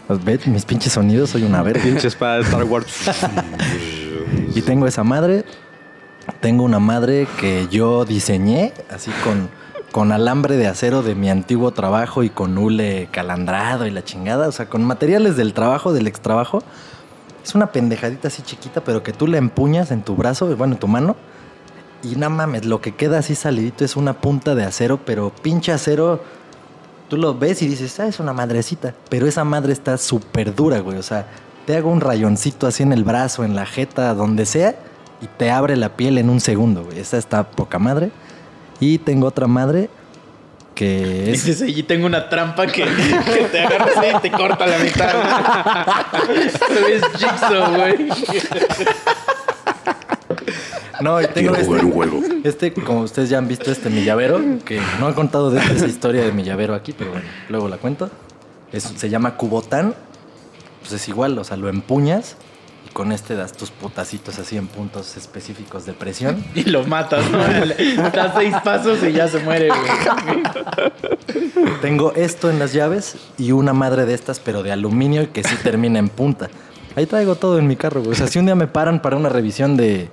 Pues, ve, mis pinches sonidos, soy una verga. Pinche espada de Star Wars. Y tengo esa madre. Tengo una madre que yo diseñé, así con, con alambre de acero de mi antiguo trabajo y con hule calandrado y la chingada. O sea, con materiales del trabajo, del ex trabajo. Es una pendejadita así chiquita, pero que tú la empuñas en tu brazo, bueno, en tu mano. Y no mames, lo que queda así salidito es una punta de acero, pero pinche acero. Tú lo ves y dices, ah, es una madrecita. Pero esa madre está súper dura, güey. O sea, te hago un rayoncito así en el brazo, en la jeta, donde sea, y te abre la piel en un segundo, güey. Esa está poca madre. Y tengo otra madre que es. Dices, allí tengo una trampa que, que te agarra así y te corta la mitad. es Jigsaw, güey. No, y tengo este, este, como ustedes ya han visto, este mi llavero, que no he contado de esa historia de mi llavero aquí, pero bueno, luego la cuento. Es- se llama cubotán. Pues es igual, o sea, lo empuñas con este das tus putacitos así en puntos específicos de presión. Y lo matas, ¿no? Das seis pasos y ya se muere, güey. Tengo esto en las llaves y una madre de estas, pero de aluminio y que sí termina en punta. Ahí traigo todo en mi carro, güey. O sea, si un día me paran para una revisión de.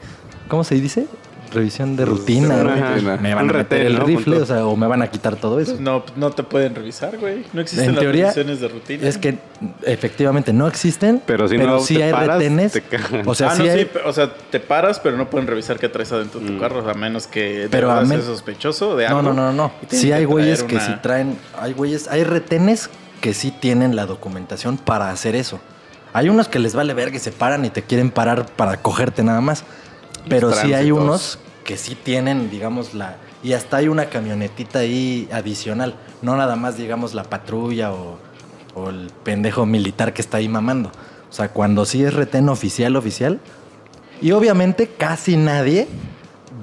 ¿Cómo se dice? Revisión de rutina. Güey. Me van a meter el ¿no? rifle, o sea, o me van a quitar todo eso. No, no te pueden revisar, güey. No existen En las teoría, revisiones de rutina. es que efectivamente no existen, Pero si no sí te hay paras, retenes. te. O sea, ah, sí no, hay. sí, pe- o sea, te paras, pero no pueden revisar qué traes adentro de tu carro, a menos que Pero a men- sospechoso de No, algo. no, no, no. tienes Sí hay güeyes que una- sí traen. Hay güeyes, hay retenes que sí tienen la documentación para hacer eso. Hay unos que les vale verga y se paran y te quieren parar para cogerte nada más. Pero sí hay unos que sí tienen, digamos, la. Y hasta hay una camionetita ahí adicional. No nada más, digamos, la patrulla o, o el pendejo militar que está ahí mamando. O sea, cuando sí es retén oficial, oficial. Y obviamente casi nadie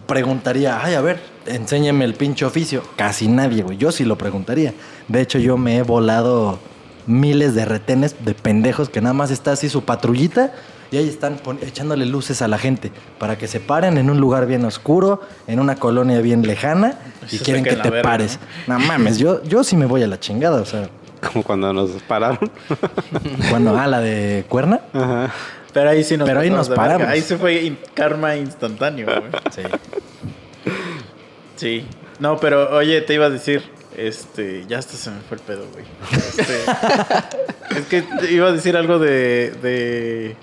preguntaría, ay, a ver, enséñeme el pinche oficio. Casi nadie, güey. Yo sí lo preguntaría. De hecho, yo me he volado miles de retenes de pendejos que nada más está así su patrullita y ahí están echándole luces a la gente para que se paren en un lugar bien oscuro, en una colonia bien lejana y Se quieren que te verga, pares. No mames, yo, yo sí me voy a la chingada, o sea, Como cuando nos pararon. cuando, ah, la de cuerna. Ajá. Pero ahí sí nos Pero ahí nos verga. paramos. Ahí se fue in- karma instantáneo, güey. Sí. Sí. No, pero oye, te iba a decir, este, ya hasta se me fue el pedo, güey. Este, es que te iba a decir algo de, de,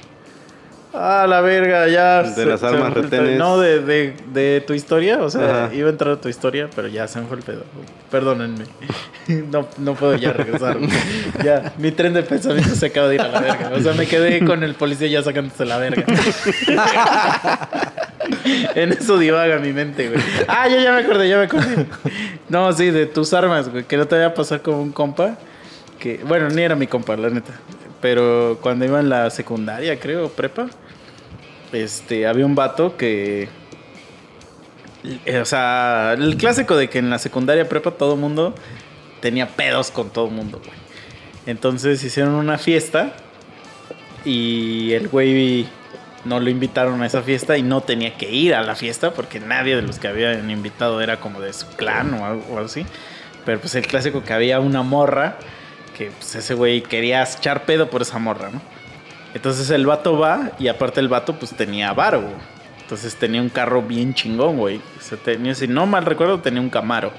ah, la verga, ya. De las armas retenes. No, de, de, de tu historia, o sea, Ajá. iba a entrar a tu historia, pero ya se me fue el pedo. Perdónenme. No, no puedo ya regresar. Ya, mi tren de pensamiento se acaba de ir a la verga. O sea, me quedé con el policía ya sacándose la verga. En eso divaga mi mente, güey. Ah, ya, ya me acordé, ya me acordé. No, sí, de tus armas, güey. Que no te vaya a pasar como un compa. Que, bueno, ni era mi compa, la neta. Pero cuando iba en la secundaria, creo, prepa, este, había un vato que. eh, O sea, el clásico de que en la secundaria prepa todo mundo tenía pedos con todo mundo, güey. Entonces hicieron una fiesta y el güey no lo invitaron a esa fiesta y no tenía que ir a la fiesta porque nadie de los que habían invitado era como de su clan o algo, o algo así. Pero pues el clásico que había una morra que pues ese güey quería echar pedo por esa morra, ¿no? Entonces el vato va y aparte el vato pues tenía varo, güey. Entonces tenía un carro bien chingón, güey. O sea, tenía, si no mal recuerdo, tenía un Camaro.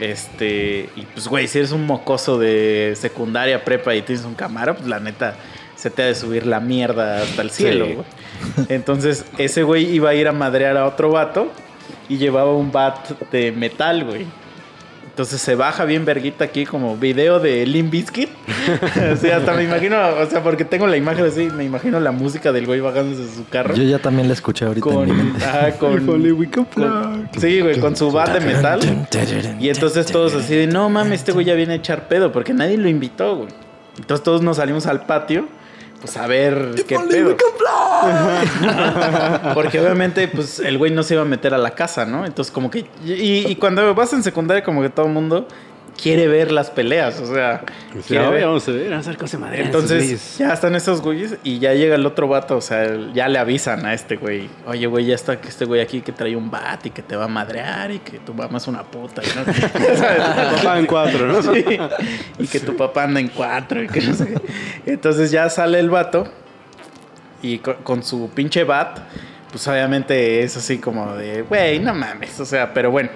Este, y pues, güey, si eres un mocoso de secundaria, prepa y tienes un Camaro, pues la neta se te ha de subir la mierda hasta el cielo, Sí. güey. Entonces, ese güey iba a ir a madrear a otro vato y llevaba un bat de metal, güey. Entonces se baja bien verguita aquí como video de Limp Bizkit. o sea, hasta me imagino, o sea, porque tengo la imagen así, me imagino la música del güey bajándose de su carro. Yo ya también la escuché ahorita en mi con, mente. ajá, con, con- sí, güey, con su bat de metal. Y entonces todos así de, no mames, este güey ya viene a echar pedo, porque nadie lo invitó, güey. Entonces todos nos salimos al patio, pues a ver qué pedo. porque obviamente, pues el güey no se iba a meter a la casa, ¿no? Entonces como que, y, y cuando vas en secundaria, como que todo el mundo quiere ver las peleas, o sea, ver. vamos a ver, vamos a ver cómo se esos Entonces ya están esos güeyes y ya llega el otro vato, o sea, ya le avisan a este güey, oye güey, ya está este güey aquí que trae un bat y que te va a madrear y que tu mamá es una puta. No- ¿sabes? Papá en cuatro, ¿no? Sí, y que tu papá anda en cuatro y que no sé. Entonces ya sale el vato y co- con, su pinche bat, pues obviamente es así como de, güey, no mames, o sea, pero bueno.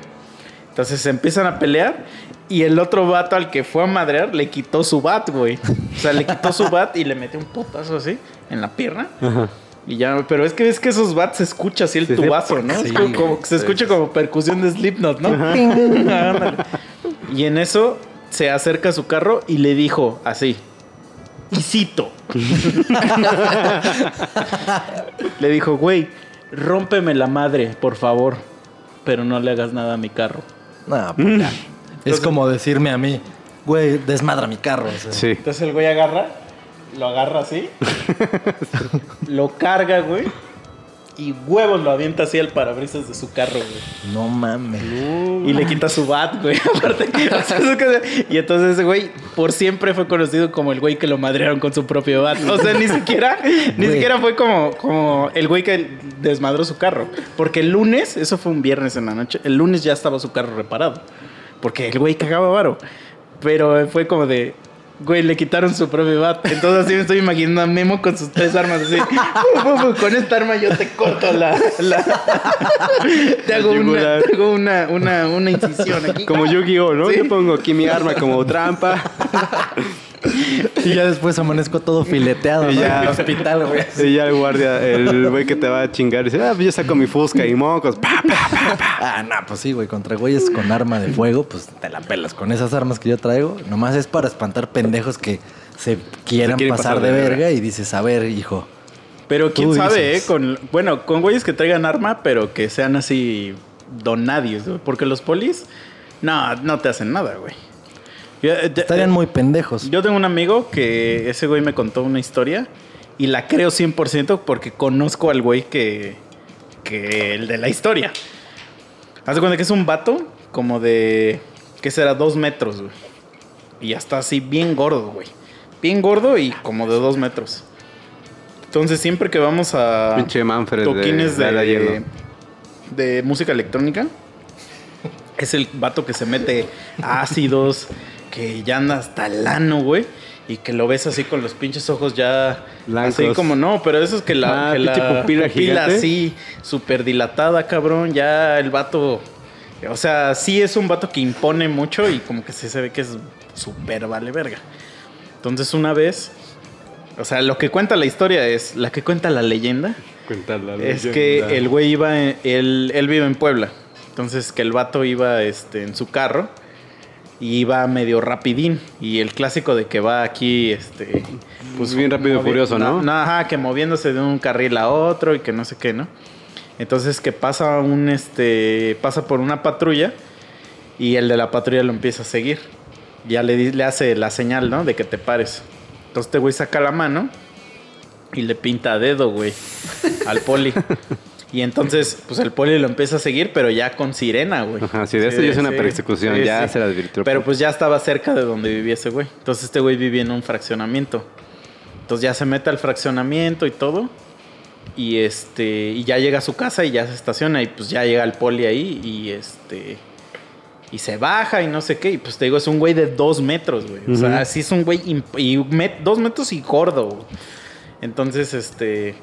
Entonces se empiezan a pelear y el otro vato al que fue a madrear le quitó su bat, güey. O sea, le quitó su bat y le metió un putazo así en la pierna. Ajá. Y ya, pero es que es que esos bats se escucha así el Sí, tubazo, ¿no? Es como, como- se escucha como percusión de Slipknot, ¿no? Y en eso se acerca a su carro y le dijo así. Y cito. le dijo, güey, rómpeme la madre, por favor. Pero no le hagas nada a mi carro. Nah, pues ya. Es como decirme a mí, güey, desmadra mi carro. o sea. Sí. Entonces el güey agarra, lo agarra así, lo carga, güey, y huevos lo avienta así al parabrisas de su carro, güey. No mames. Y le quita su bat, güey. Aparte, y entonces ese güey por siempre fue conocido como el güey que lo madrearon con su propio bat. O sea, ni siquiera, ni Güey. siquiera fue como, como el güey que desmadró su carro. Porque el lunes, eso fue un viernes en la noche, el lunes ya estaba su carro reparado. Porque el güey cagaba varo. Pero fue como de. Güey, le quitaron su propio bat. Entonces así me estoy imaginando a Memo con sus tres armas así. "Fu, fu, fu, con esta arma yo te corto la. la- te hago, una, yugular. te hago una, una, una incisión aquí. Como Yu-Gi-Oh, ¿no? Sí. Yo pongo aquí mi arma como trampa. Y ya después amanezco todo fileteado Y ¿no? ya. en el hospital, güey. Y ya el guardia, el güey que te va a chingar, dice, ah, pues yo saco mi fusca y mocos. Pa, pa, pa, pa. Ah, no, pues sí, güey. Contra güeyes con arma de fuego, pues te la pelas. Con esas armas que yo traigo, nomás es para espantar pendejos que se quieran pasar, pasar de de verga. verga. y dices, a ver, hijo. Pero quién sabe, dices. ¿eh? Con, bueno, con güeyes que traigan arma, pero que sean así donadios, güey. Porque los polis, no, no te hacen nada, güey. Yo, eh, Estarían eh, muy pendejos. Yo tengo un amigo que ese güey me contó una historia y la creo 100% porque conozco al güey que, que el de la historia. Haz de cuenta que es un vato como de, ¿qué será? Dos metros, güey. Y ya está así bien gordo, güey. Bien gordo y como de dos metros. Entonces siempre que vamos a Pinche Manfred de- toquines de de, Hielo. de música electrónica, es el vato que se mete ácidos, que ya anda hasta el ano, güey. Y que lo ves así con los pinches ojos ya. Blancos. Así como no, pero eso es que la, Ah, que la pupila así, súper dilatada, cabrón. Ya el vato. O sea, sí es un vato que impone mucho y como que sí se ve que es súper vale verga. Entonces, una vez. O sea, lo que cuenta la historia es. La que cuenta la leyenda Cuéntala, es leyenda. que el güey iba, en- él, él vive en Puebla. Entonces que el vato iba este, en su carro y iba medio rapidín. Y el clásico de que va aquí, este... Pues bien rápido y furioso, ¿no? Ajá, que moviéndose de un carril a otro y que no sé qué, ¿no? Entonces que pasa un, este, pasa por una patrulla y el de la patrulla lo empieza a seguir. Ya le, le hace la señal, ¿no? De que te pares. Entonces este güey saca la mano y le pinta dedo, güey, al poli. Y entonces, pues el poli lo empieza a seguir, pero ya con sirena, güey. Ajá, sí, de esto ya es una persecución, ya se le advirtió. Pero pues ya estaba cerca de donde vivía ese güey. Entonces este güey vivía en un fraccionamiento. Entonces ya se mete al fraccionamiento y todo. Y este, y ya llega a su casa y ya se estaciona. Y pues ya llega el poli ahí y este. Y se baja y no sé qué. Y pues te digo, es un güey de dos metros, güey. O sea, Ujú. sí es un güey. Y met- dos metros y gordo. güey. Entonces, este.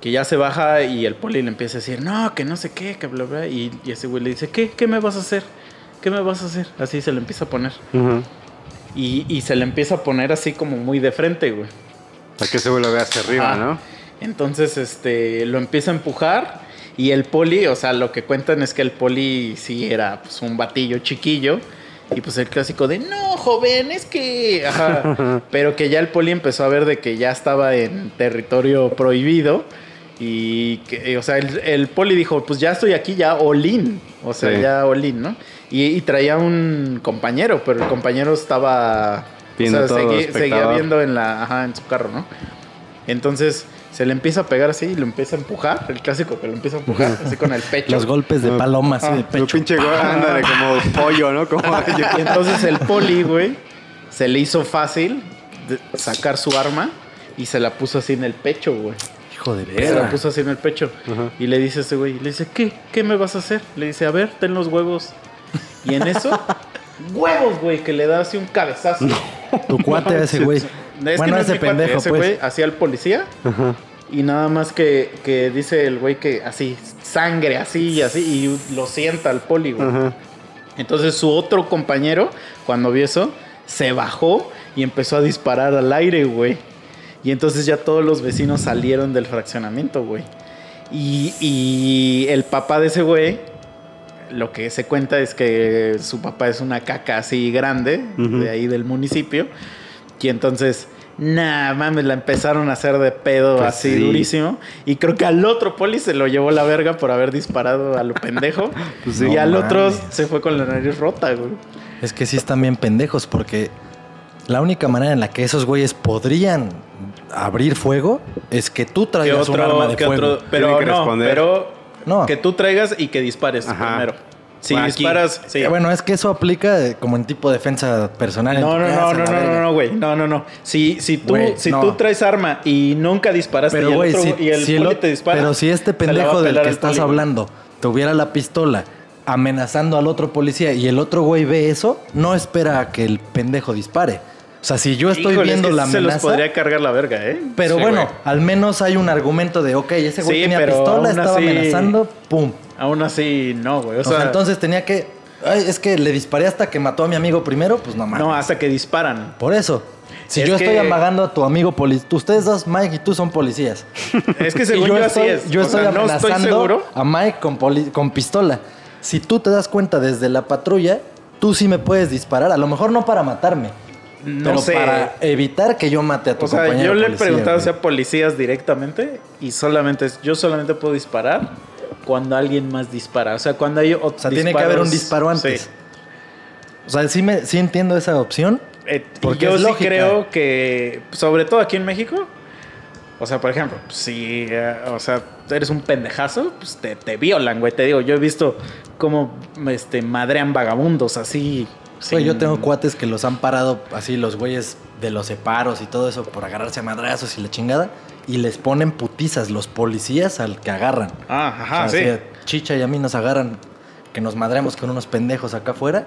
Que ya se baja y el poli le empieza a decir, no, que no sé qué, que bla, bla. Y, y ese güey le dice, ¿qué? ¿Qué me vas a hacer? ¿Qué me vas a hacer? Así se le empieza a poner. Y, y se le empieza a poner así como muy de frente, güey. Para que ese güey lo vea hacia arriba. ¿no? Entonces, este, lo empieza a empujar y el poli, o sea, lo que cuentan es que el poli sí era pues un batillo chiquillo y pues el clásico de, no, joven, es que... Ajá. Pero que ya el poli empezó a ver de que ya estaba en territorio prohibido y que, o sea, el, el poli dijo, pues ya estoy aquí, ya olín, o sea, Sí. ya olín, ¿no? Y, y traía un compañero, pero el compañero estaba... Viendo o sea, todo, segui- seguía viendo en la, ajá, en su carro, ¿no? Entonces se le empieza a pegar así y lo empieza a empujar, el clásico que lo empieza a empujar, así con el pecho. Los golpes de paloma así de pecho. pinche güey, ándale, como pollo, ¿no? Como Y entonces el poli, güey, se le hizo fácil sacar su arma y se la puso así en el pecho, güey. Hijo de Se la perra. puso así en el pecho. Y le dice a ese güey, le dice, ¿qué? ¿Qué me vas a hacer? Le dice, a ver, ten los huevos. Y en eso, huevos, güey, que le da así un cabezazo. Tu cuate a ese güey. Es bueno, que no es ese cuate, pendejo, ese pues. güey hacía al policía. Y nada más que, que dice el güey que así, sangre, así y así, y lo sienta al poli, güey. Entonces su otro compañero, cuando vio eso, se bajó y empezó a disparar al aire, güey. Y entonces ya todos los vecinos salieron del fraccionamiento, güey. Y, y el papá de ese güey, lo que se cuenta es que su papá es una caca así grande, de ahí del municipio. Y entonces, nah, mames, la empezaron a hacer de pedo Pues así sí. durísimo. Y creo que al otro poli se lo llevó la verga por haber disparado a lo pendejo. Pues sí. y No al otro se fue con la nariz rota, güey. Es que sí están bien pendejos porque la única manera en la que esos güeyes podrían abrir fuego es que tú traigas un arma otro, de que fuego. otro, pero que no, responder. pero No. que tú traigas y que dispares Ajá. primero. Si Bueno, aquí. disparas, sí. Bueno, es que eso aplica eh, como en tipo de defensa personal. No, no, casa, no, no, no, no, no, güey. No, no, no. Si, si tú, si no. tú traes arma y nunca disparaste Pero, y el, güey, otro- si, y el si poli te dispara. pero si este pendejo del que estás poli, hablando tuviera la pistola amenazando al otro policía y el otro güey ve eso, no espera a que el pendejo dispare. O sea, si yo estoy Híjole, es viendo que la sí se amenaza, los podría cargar la verga, ¿eh? pero Sí, bueno, güey. al menos hay un argumento de, ok, ese güey Sí, tenía pistola, estaba así- amenazando, pum. Aún así, no, güey. O O sea, sea, entonces tenía que, ay, es que le disparé hasta que mató a mi amigo primero, pues no mames. no, hasta que disparan. Por eso. Si Es yo que- estoy amagando a tu amigo policía, ustedes dos, Mike y tú son policías. Es que según yo, estoy, así es. yo O estoy sea, no estoy seguro. a Mike con, poli- con pistola. Si tú te das cuenta desde la patrulla, tú sí me puedes disparar. A lo mejor no para matarme, No pero sé. para evitar que yo mate a tu O sea, compañero yo le he preguntado güey. a policías directamente y solamente yo solamente puedo disparar cuando alguien más dispara. O sea, cuando hay O sea, tiene que haber un disparo antes. Sí. O sea, sí, me, sí entiendo esa opción. Eh, Porque yo es sí lógica. creo que, sobre todo aquí en México, o sea, por ejemplo, si, eh, o sea, eres un pendejazo, pues te, te violan, güey. Te digo, yo he visto cómo este, madrean vagabundos así. Güey, yo tengo cuates que los han parado así, los güeyes de los separos y todo eso, por agarrarse a madrazos y la chingada. Y les ponen putizas los policías al que agarran. Ah, ajá, O sea, sí. Chicha y a mí nos agarran que nos madreamos con unos pendejos acá afuera.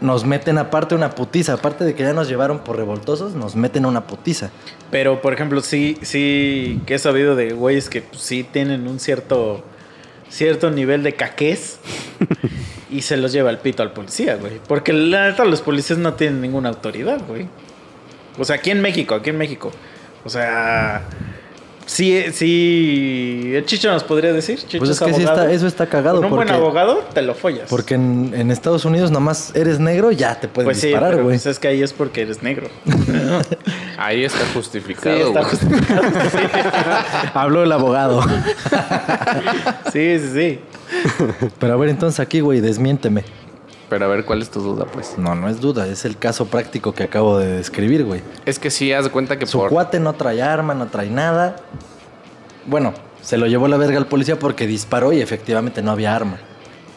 Nos meten aparte una putiza. Aparte de que ya nos llevaron por revoltosos, nos meten una putiza. Pero, por ejemplo, sí, sí, que he sabido de güeyes que pues, sí tienen un cierto, cierto nivel de caquez y se los lleva el pito al policía, güey. Porque la neta, los policías no tienen ninguna autoridad, güey. O sea, aquí en México, aquí en México. O sea, sí, sí, el Chicho nos podría decir. Chicho Pues es que sí está, eso está cagado. Con un buen porque, abogado te lo follas. porque en, en Estados Unidos nomás eres negro, ya te pueden pues sí, disparar, güey. pues es que ahí es porque eres negro. Ahí está Sí, justificado, está güey. justificado. Habló el abogado. Sí, sí, sí. Pero a ver, entonces aquí, güey, desmiénteme. Pero a ver, ¿cuál es tu duda, pues? No, no es duda, es el caso práctico que acabo de describir, güey. Es que sí, haz de cuenta que Su por... cuate no trae arma, no trae nada. Bueno, se lo llevó la verga al policía porque disparó y efectivamente no había arma.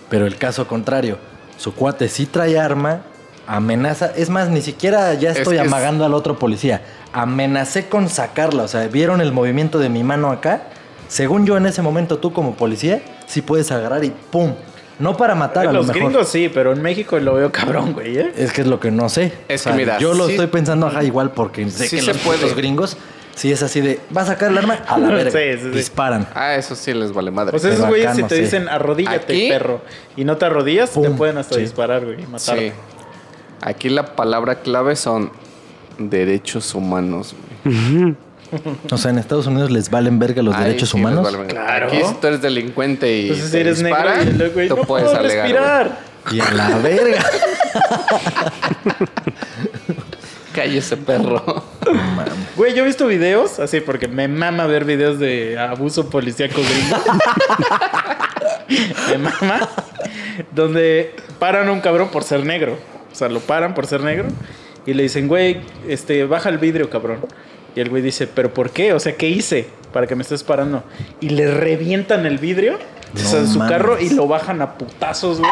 Pero el caso contrario, su cuate sí trae arma, amenaza. Es más, ni siquiera ya Es estoy es- amagando al otro policía. Amenacé con sacarla. O sea, vieron el movimiento de mi mano acá. Según yo en ese momento, tú como policía, sí puedes agarrar y ¡pum! No para matar a En lo los mejor. gringos sí, pero en México lo veo cabrón, güey. ¿eh? Es que es lo que no sé. Es que mira, Yo lo sí- estoy pensando ajá, igual porque sé Sí que se los puede. putos gringos, si es así de, ¿va a sacar el arma? A la verga. Sí, sí, sí. Disparan. Ah, eso sí les vale madre. Pues esos güeyes si no te sé. dicen arrodíllate, ¿Aquí? perro, y no te arrodillas, te pueden hasta Sí. disparar, güey, y matarte. Sí. Aquí la palabra clave son derechos humanos. güey. O sea, en Estados Unidos les valen verga los derechos sí les humanos. verga. Claro. Aquí si tú eres delincuente y Entonces si te eres disparan, negro y luego, güey, tú no puedes puedo alegar, güey. Y a la verga. Cállese, perro. Güey, yo he visto videos, así porque me mama ver videos de abuso policíaco gringo. me mama. Donde paran a un cabrón por ser negro. O sea, lo paran por ser negro. Y le dicen, güey, este, baja el vidrio, cabrón. Y el güey dice, ¿pero por qué? O sea, ¿qué hice para que me estés parando? Y le revientan el vidrio o sea, No de su mames. carro y lo bajan a putazos, güey.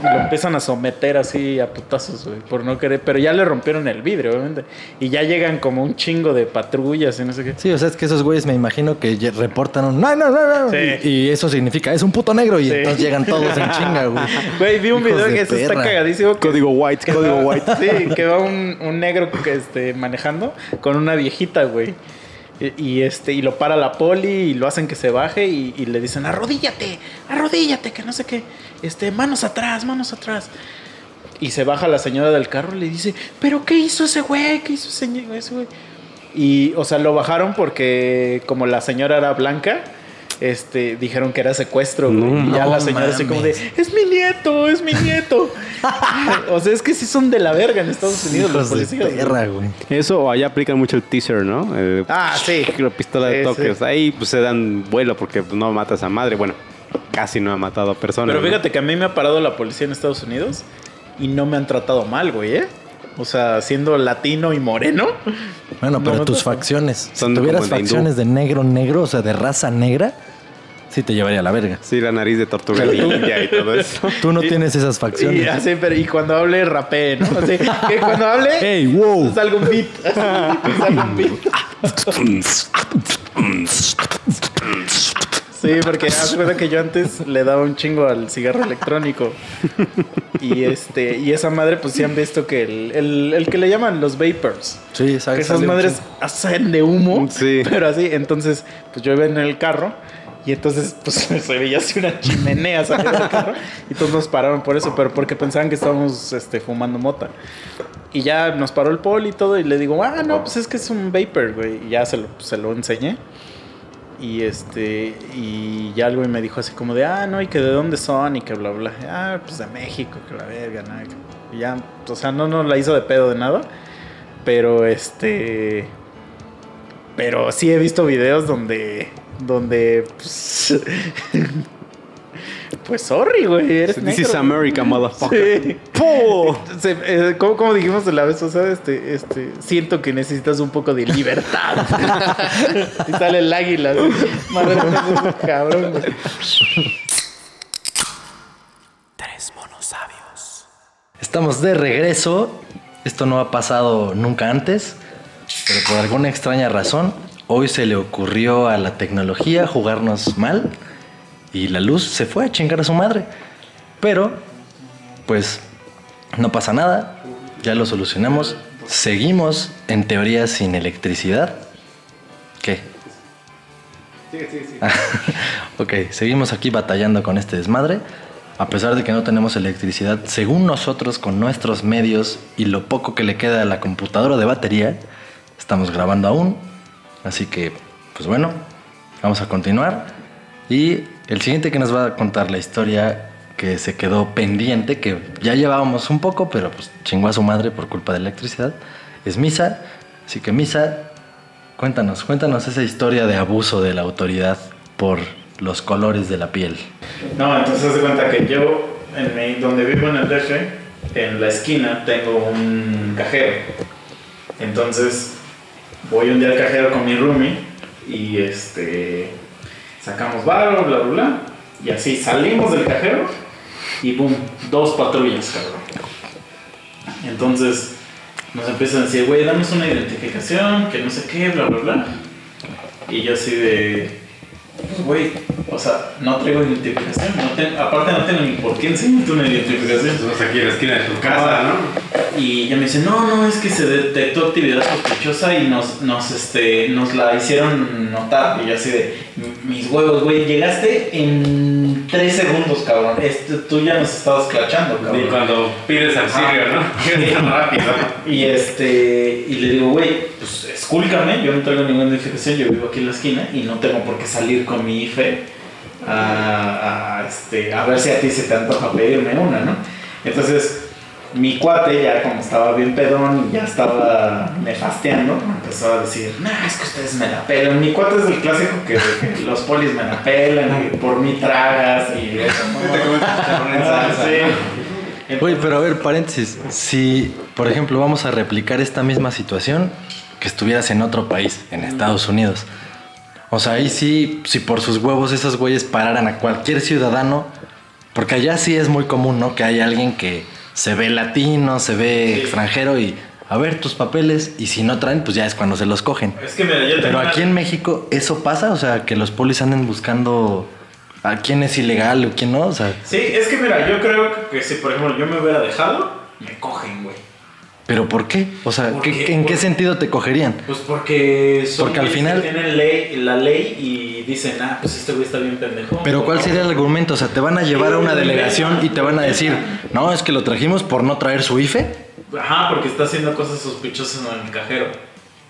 Y lo empiezan a someter así a putazos, güey, por no querer. Pero ya le rompieron el vidrio, obviamente. Y ya llegan como un chingo de patrullas y no sé qué. Sí, o sea, es que esos güeyes me imagino que reportan un no, no, no, no. Sí. Y, y eso significa, es un puto negro. Y Sí. entonces llegan todos en chinga, güey. Güey, vi un Hijos video de que eso está cagadísimo. que- Código white, código va- white. Sí, que va un, un negro que este, manejando con una viejita, güey. Y, este, y lo para la poli y lo hacen que se baje y, le dicen, arrodíllate, arrodíllate, que no sé qué. Este, manos atrás, manos atrás. Y se baja la señora del carro y le dice, ¿pero qué hizo ese güey? ¿Qué hizo ese güey? Y, o sea, lo bajaron porque como la señora era blanca, este, dijeron que era secuestro. güey. No y ya la señora así como de, es mi nieto, es mi nieto. o sea, es que sí son de la verga en Estados Unidos los Hijos de policías. güey. perra, güey. Eso, o allá aplican mucho el teaser, ¿no? El- Ah, sí. La pistola de Sí, toques. sí. Ahí pues se dan vuelo porque no matas a madre. Bueno, casi no ha matado a personas. Pero ¿no? fíjate que a mí me ha parado la policía en Estados Unidos y no me han tratado mal, güey, ¿eh? O sea, siendo latino y moreno. Bueno, pero No, tus no. facciones. Son si tuvieras facciones de negro, negro, o sea, de raza negra, sí te llevaría a la verga. Sí, la nariz de tortuga ninja y todo eso. Tú no tienes esas Y, facciones. así, pero, y cuando hable, rapé, ¿no? Así, que cuando hable, ¡Ey, wow! salga un beat. Así, salga un beat. Sí, porque cuenta que yo antes le daba un chingo al cigarro electrónico. Y este, y esa madre, pues sí han visto que el, el, el que le llaman los vapors. Sí, Que exacto. esas madres hacen de humo. Sí. Pero así, entonces, pues yo iba en el carro. Y entonces, pues se veía así una chimenea salir del carro. Y todos nos pararon por eso, pero porque pensaban que estábamos este, fumando mota. Y ya nos paró el poli y todo. Y le digo, ah, no, pues es que es un vapor, güey. Y ya se lo, se lo enseñé. Y este, y ya algo me dijo así como de, ah, no, y que de dónde son, y que bla, bla. Ah, pues de México, que la verga, nada. Y ya, o sea, no nos la hizo de pedo de nada. Pero este. Pero sí he visto videos donde. Donde. Pues. pues sorry, güey. Eres This is. America, motherfucker. Sí. Se- eh, ¿cómo, cómo dijimos la vez pasada? Este, este, siento que necesitas un poco de libertad. y sale el águila. Madre mía, cabrón. güey. Tres monos sabios. Estamos de regreso. Esto no ha pasado nunca antes, pero por alguna extraña razón, hoy se le ocurrió a la tecnología jugarnos mal y la luz se fue a chingar a su madre. Pero, pues, no pasa nada, ya lo solucionamos. Seguimos, en teoría, sin electricidad. ¿Qué? ok, seguimos aquí batallando con este desmadre. A pesar de que no tenemos electricidad, según nosotros, con nuestros medios y lo poco que le queda a la computadora de batería, estamos grabando aún. Así que, pues bueno, vamos a continuar. Y el siguiente que nos va a contar la historia que se quedó pendiente, que ya llevábamos un poco, pero pues chingó a su madre por culpa de la electricidad, es Misa. Así que Misa, cuéntanos, cuéntanos esa historia de abuso de la autoridad por los colores de la piel. No, entonces de cuenta que yo, en mi- donde vivo en el DF, en la esquina tengo un cajero. Entonces voy un día al cajero con mi roomie y este sacamos barro, bla, bla, bla. Y así salimos del cajero y boom, dos patrullas, cabrón. Entonces nos empiezan a decir, güey, danos una identificación, que no sé qué, bla, bla, bla. Y yo así de, pues, güey, o sea, no traigo identificación. No aparte no tengo ni por qué enseñarte una identificación. Estamos aquí en la esquina de tu casa, ¿no? Y ella me dice, no, no, es que se detectó actividad sospechosa y nos, nos, este, nos la hicieron notar. Y yo así de, mis huevos, güey, llegaste en tres segundos, cabrón. Este, tú ya nos estabas clachando, cabrón. Y cuando pides auxilio, ¿no? Tan rápido. Y este, y le digo, güey, pues escúlcame, yo no traigo ninguna identificación, yo vivo aquí en la esquina y no tengo por qué salir con mi IFE a, a, este, a ver si a ti se te antoja pedirme una, ¿no? Entonces, mi cuate ya como estaba bien pedón y ya estaba nefasteando, empezó a decir, nah, es que ustedes me la pelan. Mi cuate es el clásico que, que los polis me la pelan y por mí tragas y eso, ¿no? Te comes tu chicharrón en salsa, sí. Oye, pero a ver, paréntesis. Si, por ejemplo, vamos a replicar esta misma situación que estuvieras en otro país, en Estados Unidos. O sea, ahí sí, si por sus huevos esos güeyes pararan a cualquier ciudadano, porque allá sí es muy común, ¿no? Que hay alguien que se ve latino, se ve extranjero y a ver tus papeles y si no traen, pues ya es cuando se los cogen. Es que mira, yo Pero una- aquí en México eso pasa, o sea, que los polis anden buscando a quién es ilegal o quién no, o sea, Sí, es que mira, yo creo que si por ejemplo yo me hubiera dejado, me cogen, güey. Pero ¿por qué? O sea, ¿Por ¿qué- qué? ¿en qué sentido te cogerían? Pues porque son Porque al final- que tienen ley, la ley y dicen, ah, pues este güey está bien pendejo. Pero ¿cuál sería el argumento? O sea, te van a llevar a una delegación y te van a decir, no, es que lo trajimos por no traer su IFE. Ajá, porque está haciendo cosas sospechosas en el cajero.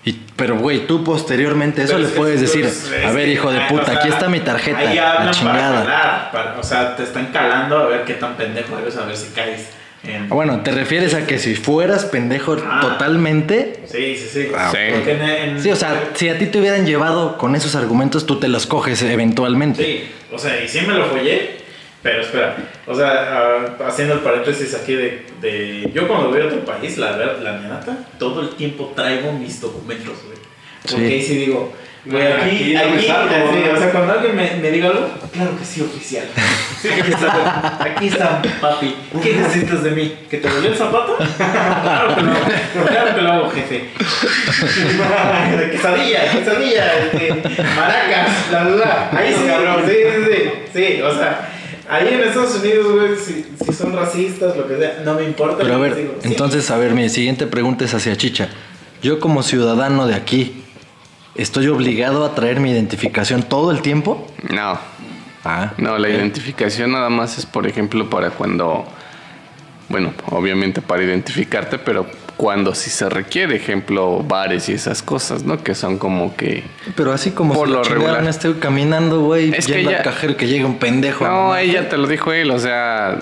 Y, pero, güey, tú posteriormente eso Pero le puedes decir, es a ver, hijo de puta, o sea, aquí está mi tarjeta, la Para chingada. jalar, para- o sea, te están calando a ver qué tan pendejo eres, a ver si caes en... Ah, Bueno, ¿te refieres a que si fueras pendejo Ah. totalmente? Sí, sí, sí. Ah. Porque en- en- Sí, o sea, si a ti te hubieran llevado con esos argumentos, tú te los coges eventualmente. Sí, o sea, y sí me lo follé, pero espera, o sea, ah, haciendo el paréntesis aquí de, de- yo cuando voy a otro país, la verdad, la neta, todo el tiempo traigo mis documentos, güey. Porque Sí. ahí sí digo, güey, aquí, aquí aquí, no me salgo, así, ¿no? o sea, cuando alguien me, me diga algo, claro que sí, oficial. Sí, aquí está, aquí está, papi. ¿Qué necesitas de mí? ¿Que te dolió el zapato? claro que lo hago, claro que lo hago, jefe. Quesadilla, quesadilla, este, maracas, la, la, la. Ahí sí, sí, sí, sí, sí, o sea, ahí en Estados Unidos, güey, si, si son racistas, lo que sea, no me importa. Pero a ver, sí. entonces, a ver, mi siguiente pregunta es hacia Chicha. Yo como ciudadano de aquí, ¿estoy obligado a traer mi identificación todo el tiempo? No, Ah, no, la identificación nada más es, por ejemplo, para cuando, bueno, obviamente para identificarte, pero cuando sí se requiere, ejemplo, bares y esas cosas, ¿no? Que son como que... Pero así como Por si lo regular. estoy caminando, güey, Es que yendo ya- al cajero que llega un pendejo. No, ella te lo dijo él, o sea,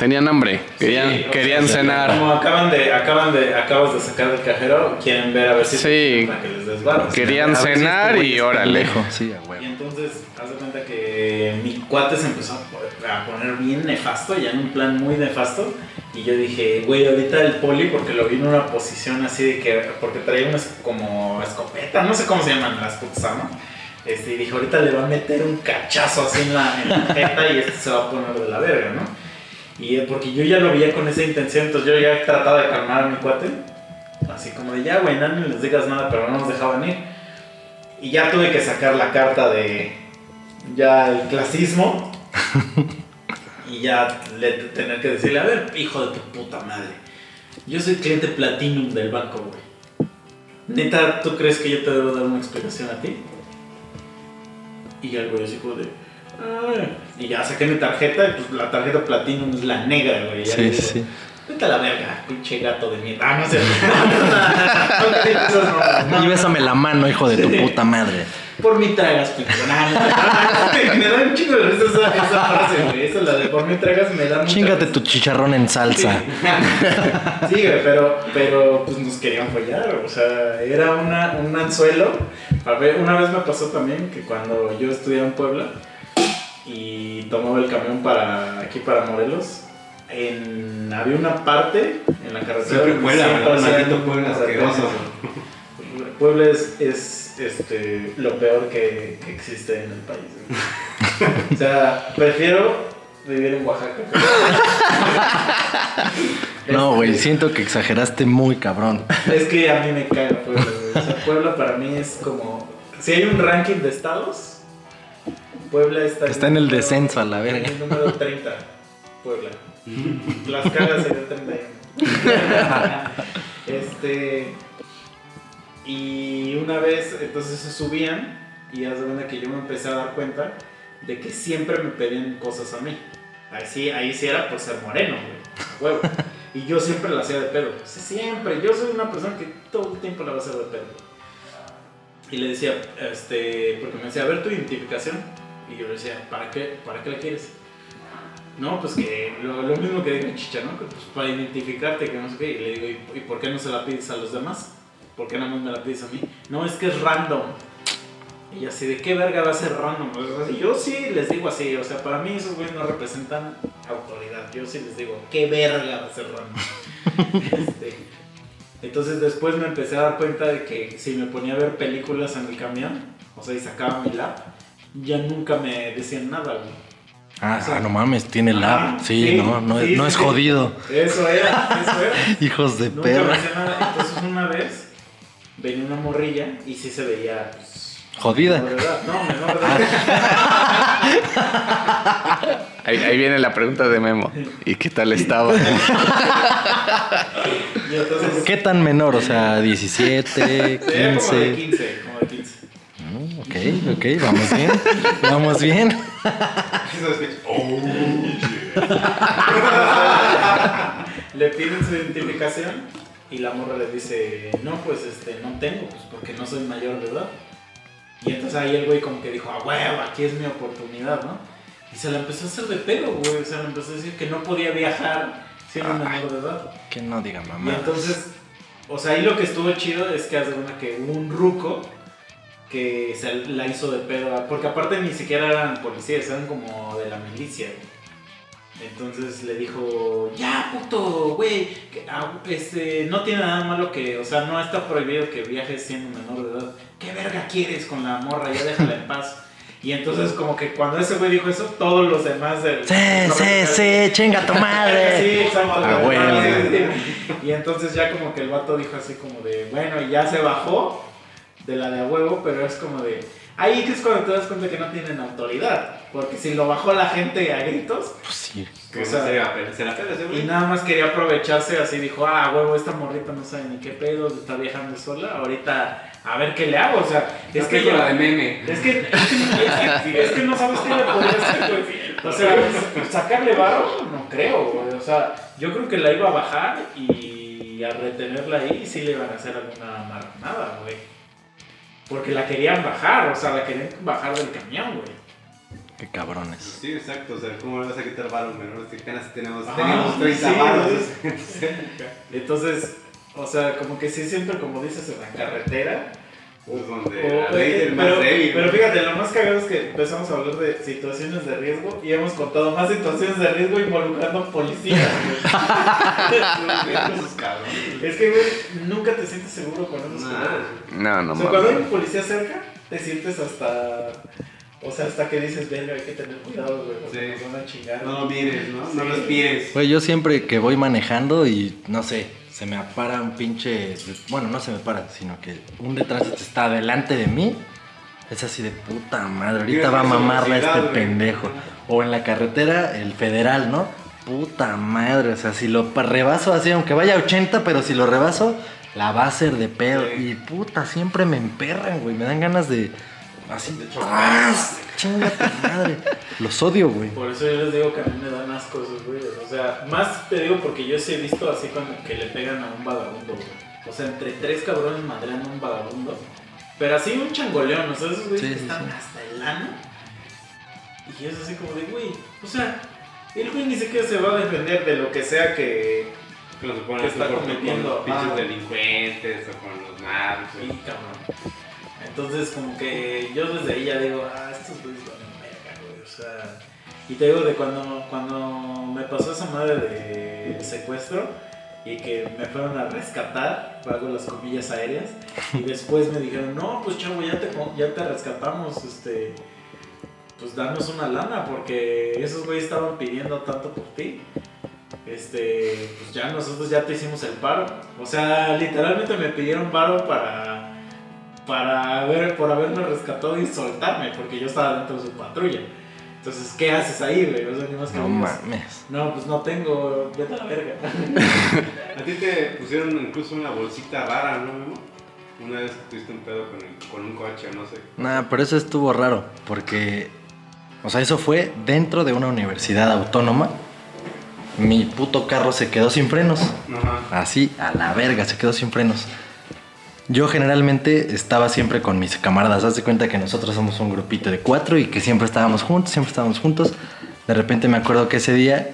tenían hambre, querían, Sí, querían sea, cenar. Como acaban de, acaban de, acabas de sacar del cajero, quieren ver a ver si Sí. para que les des. Querían si este cenar güey y órale. Sí, a huevo. Y entonces, haz de cuenta que mi cuate se empezó a poner bien nefasto, ya en un plan muy nefasto. Y yo dije, güey, ahorita el poli, porque lo vi en una posición así de que, porque traía una como escopeta, no sé cómo se llaman las putas armas. Este, y dije, ahorita le va a meter un cachazo así en la, en la jeta y este se va a poner de la verga, ¿no? Y eh, porque yo ya lo veía con esa intención, entonces yo ya trataba de calmar a mi cuate. Así como de, ya, güey, no les digas nada, pero no nos dejaban ir. Y ya tuve que sacar la carta de ya el clasismo. y ya le, tener que decirle, a ver, hijo de tu puta madre. Yo soy cliente platinum del banco, güey. Neta, ¿tú crees que yo te debo dar una explicación a ti? Y güey así como de... Y ya saqué mi tarjeta, y pues la tarjeta platinum es la negra, güey. Ya Sí, sí, digo, sí. Vete a la verga, pinche gato de mierda. Ah, no sé. Y bésame la mano, hijo de tu puta madre. Por mí tragas, pinche. Me da un chingo de risa esa, esa frase, güey. Esa la de por mí tragas me da mucha Chingate tu chicharrón en salsa. Sí, güey, pero, pero pues nos querían follar, o sea, era una, un anzuelo. A ver, una vez me pasó también que cuando yo estudiaba en Puebla y tomaba el camión para aquí para Morelos, en, había una parte en la carretera Siempre Puebla, Maldito Puebla, asqueroso. Puebla es, es este, lo peor que, que existe en el país. o sea, prefiero vivir en Oaxaca. No, güey, Este, siento que exageraste muy cabrón. es que a mí me caga Puebla, güey. O sea, Puebla para mí es como. Si hay un ranking de estados, Puebla está, Está en el número- descenso a la verga. En el número 30, Puebla. Las cagas sería 31. este. Y una vez, entonces se subían y haz de cuenta que yo me empecé a dar cuenta de que siempre me pedían cosas a mí. Ahí sí, ahí sí era por ser moreno, güey. Huevo. Y yo siempre la hacía de pedo. Siempre. Yo soy una persona que todo el tiempo la va a hacer de pedo. Y le decía, este, porque me decía, a ver tu identificación. Y yo le decía, ¿para qué, ¿para qué la quieres? No, pues que lo, mismo que dijo Chicha, ¿no? Pues para identificarte, que no sé qué. Y le digo, ¿y, por qué no se la pides a los demás? ¿Por qué nada más me la pides a mí? No, es que es random. Y así, ¿de qué verga va a ser random? Yo sí les digo así, o sea, para mí esos güeyes no representan autoridad. Yo sí les digo, ¿qué verga va a ser random? Este, Entonces después me empecé a dar cuenta de que si me ponía a ver películas en el camión, o sea, y sacaba mi lap, ya nunca me decían nada, güey. Ah, O sea, ah, no mames, tiene Ajá, la. Sí, no, no, sí, no sí, es sí. jodido. Eso era, eso era. Hijos de Nunca me perra. decían nada. Entonces una vez venía una morrilla y sí se veía, pues, Jodida. menor de edad. No, menor de edad. Ahí, ahí viene la pregunta de Memo. ¿Y qué tal estaba? Entonces, ¿Qué tan menor? O sea, 17, se veía como de 15. 15, como de 15. Ok, ok, vamos bien. Vamos bien. Le piden su identificación y la morra le dice, no, pues este, no tengo, pues porque no soy mayor de edad. Y entonces ahí el güey como que dijo, ah, huevo, aquí es mi oportunidad, ¿no? Y se la empezó a hacer de pedo, güey. O sea, le empezó a decir que no podía viajar siendo menor de edad. Que no diga Y mamá. entonces, o sea, ahí lo que estuvo chido es que hace una que hubo un ruco que se la hizo de pedo, porque aparte ni siquiera eran policías, eran como de la milicia. Entonces le dijo, ya puto, güey, ah, este, no tiene nada malo que, o sea, no está prohibido que viajes siendo menor de edad. ¿Qué verga quieres con la morra? Ya déjala en paz. Y entonces como que cuando ese güey dijo eso, todos los demás del... Sí, sí, sí, chinga tu madre. Sí, exacto. Ah, güey. bueno. Y entonces ya como que el vato dijo así como de, bueno, y ya se bajó de la de a huevo, pero es como de, ahí que es cuando te das cuenta que no tienen autoridad, porque si lo bajó la gente a gritos, Pues sí. Que O sea, se la pela, se la pela y nada más quería aprovecharse, así dijo, ah, huevo, esta morrita no sabe ni qué pedo, está viajando sola, ahorita a ver qué le hago, o sea, es que yo la de meme. Es que, es que, es que no sabes qué le podría hacer, güey. O sea, sacarle varo, no creo, güey. O sea, yo creo que la iba a bajar y a retenerla ahí sí le iban a hacer alguna marranada, güey. Porque la querían bajar, o sea, la querían bajar del camión, güey. Qué cabrones. Sí, exacto. O sea, ¿cómo le vas a quitar varos menores? Que apenas tenemos, Ah, teníamos 30 sí, varos. Entonces, o sea, como que sí, siempre como dices en la carretera. Es donde o- la ley del más pero, débil. pero fíjate, lo más cagado es que empezamos a hablar de situaciones de riesgo y hemos contado más situaciones de riesgo involucrando policías. cabrones. es que, güey, nunca te sientes seguro con esos Nah. lugares. No, no O sea, cuando hay un policía cerca, te sientes hasta. O sea, hasta que dices, venga, hay que tener cuidado, güey, porque Sí. nos van a chingar. No lo mires, ¿no? No Sí. los mires. Güey, yo siempre que voy manejando y no sé, se me para un pinche. Bueno, no se me para, sino que un de tránsito está delante de mí. Es así de puta madre, ahorita va a mamarla este pendejo. O en la carretera, el federal, ¿no? Puta madre, o sea, si lo rebaso así, aunque vaya a 80, pero si lo rebaso, la va a hacer de pedo. Sí. Y puta, siempre me emperran, güey, me dan ganas de. Así De de chocar. ¡Ah! Chinga tu madre. Los odio, güey. Por eso yo les digo que a mí me dan asco esos güeyes. O sea, más te digo porque yo sí he visto así como que le pegan a un vagabundo, güey. O sea, entre tres cabrones madreando a un vagabundo. Pero así un changoleón, o sea, esos güeyes Sí, que sí, están sí. hasta el ano. Y es así como de, güey, o sea, el güey ni siquiera se va a defender de lo que sea que. Que lo suponen Que está con- cometiendo, Con los pinches ah. delincuentes o con los narcos. Sí, cabrón. Entonces, como que yo desde ahí ya digo, ah, estos güeyes valen verga, güey. O sea, y te digo de cuando, cuando me pasó esa madre de secuestro y que me fueron a rescatar, hago las comillas aéreas, y después me dijeron, no, pues chavo, ya te, ya te rescatamos, este, pues danos una lana, porque esos güeyes estaban pidiendo tanto por ti. Este, pues ya nosotros ya te hicimos el paro. O sea, literalmente me pidieron paro para para ver por haberme rescatado y soltarme, porque yo estaba dentro de su patrulla. Entonces, ¿qué haces ahí, güey? O sea, ni más que No mames. No, pues no tengo, vete a la verga. A ti te pusieron incluso una bolsita rara, ¿no? Una vez que tuviste un pedo con, el- con un coche, no sé. Nah, pero eso estuvo raro, porque, o sea, eso fue dentro de una universidad autónoma. Mi puto carro se quedó sin frenos. Ajá. Así, a la verga, se quedó sin frenos. Yo generalmente estaba siempre con mis camaradas. Haz de cuenta que nosotros somos un grupito de cuatro y que siempre estábamos juntos, siempre estábamos juntos. De repente me acuerdo que ese día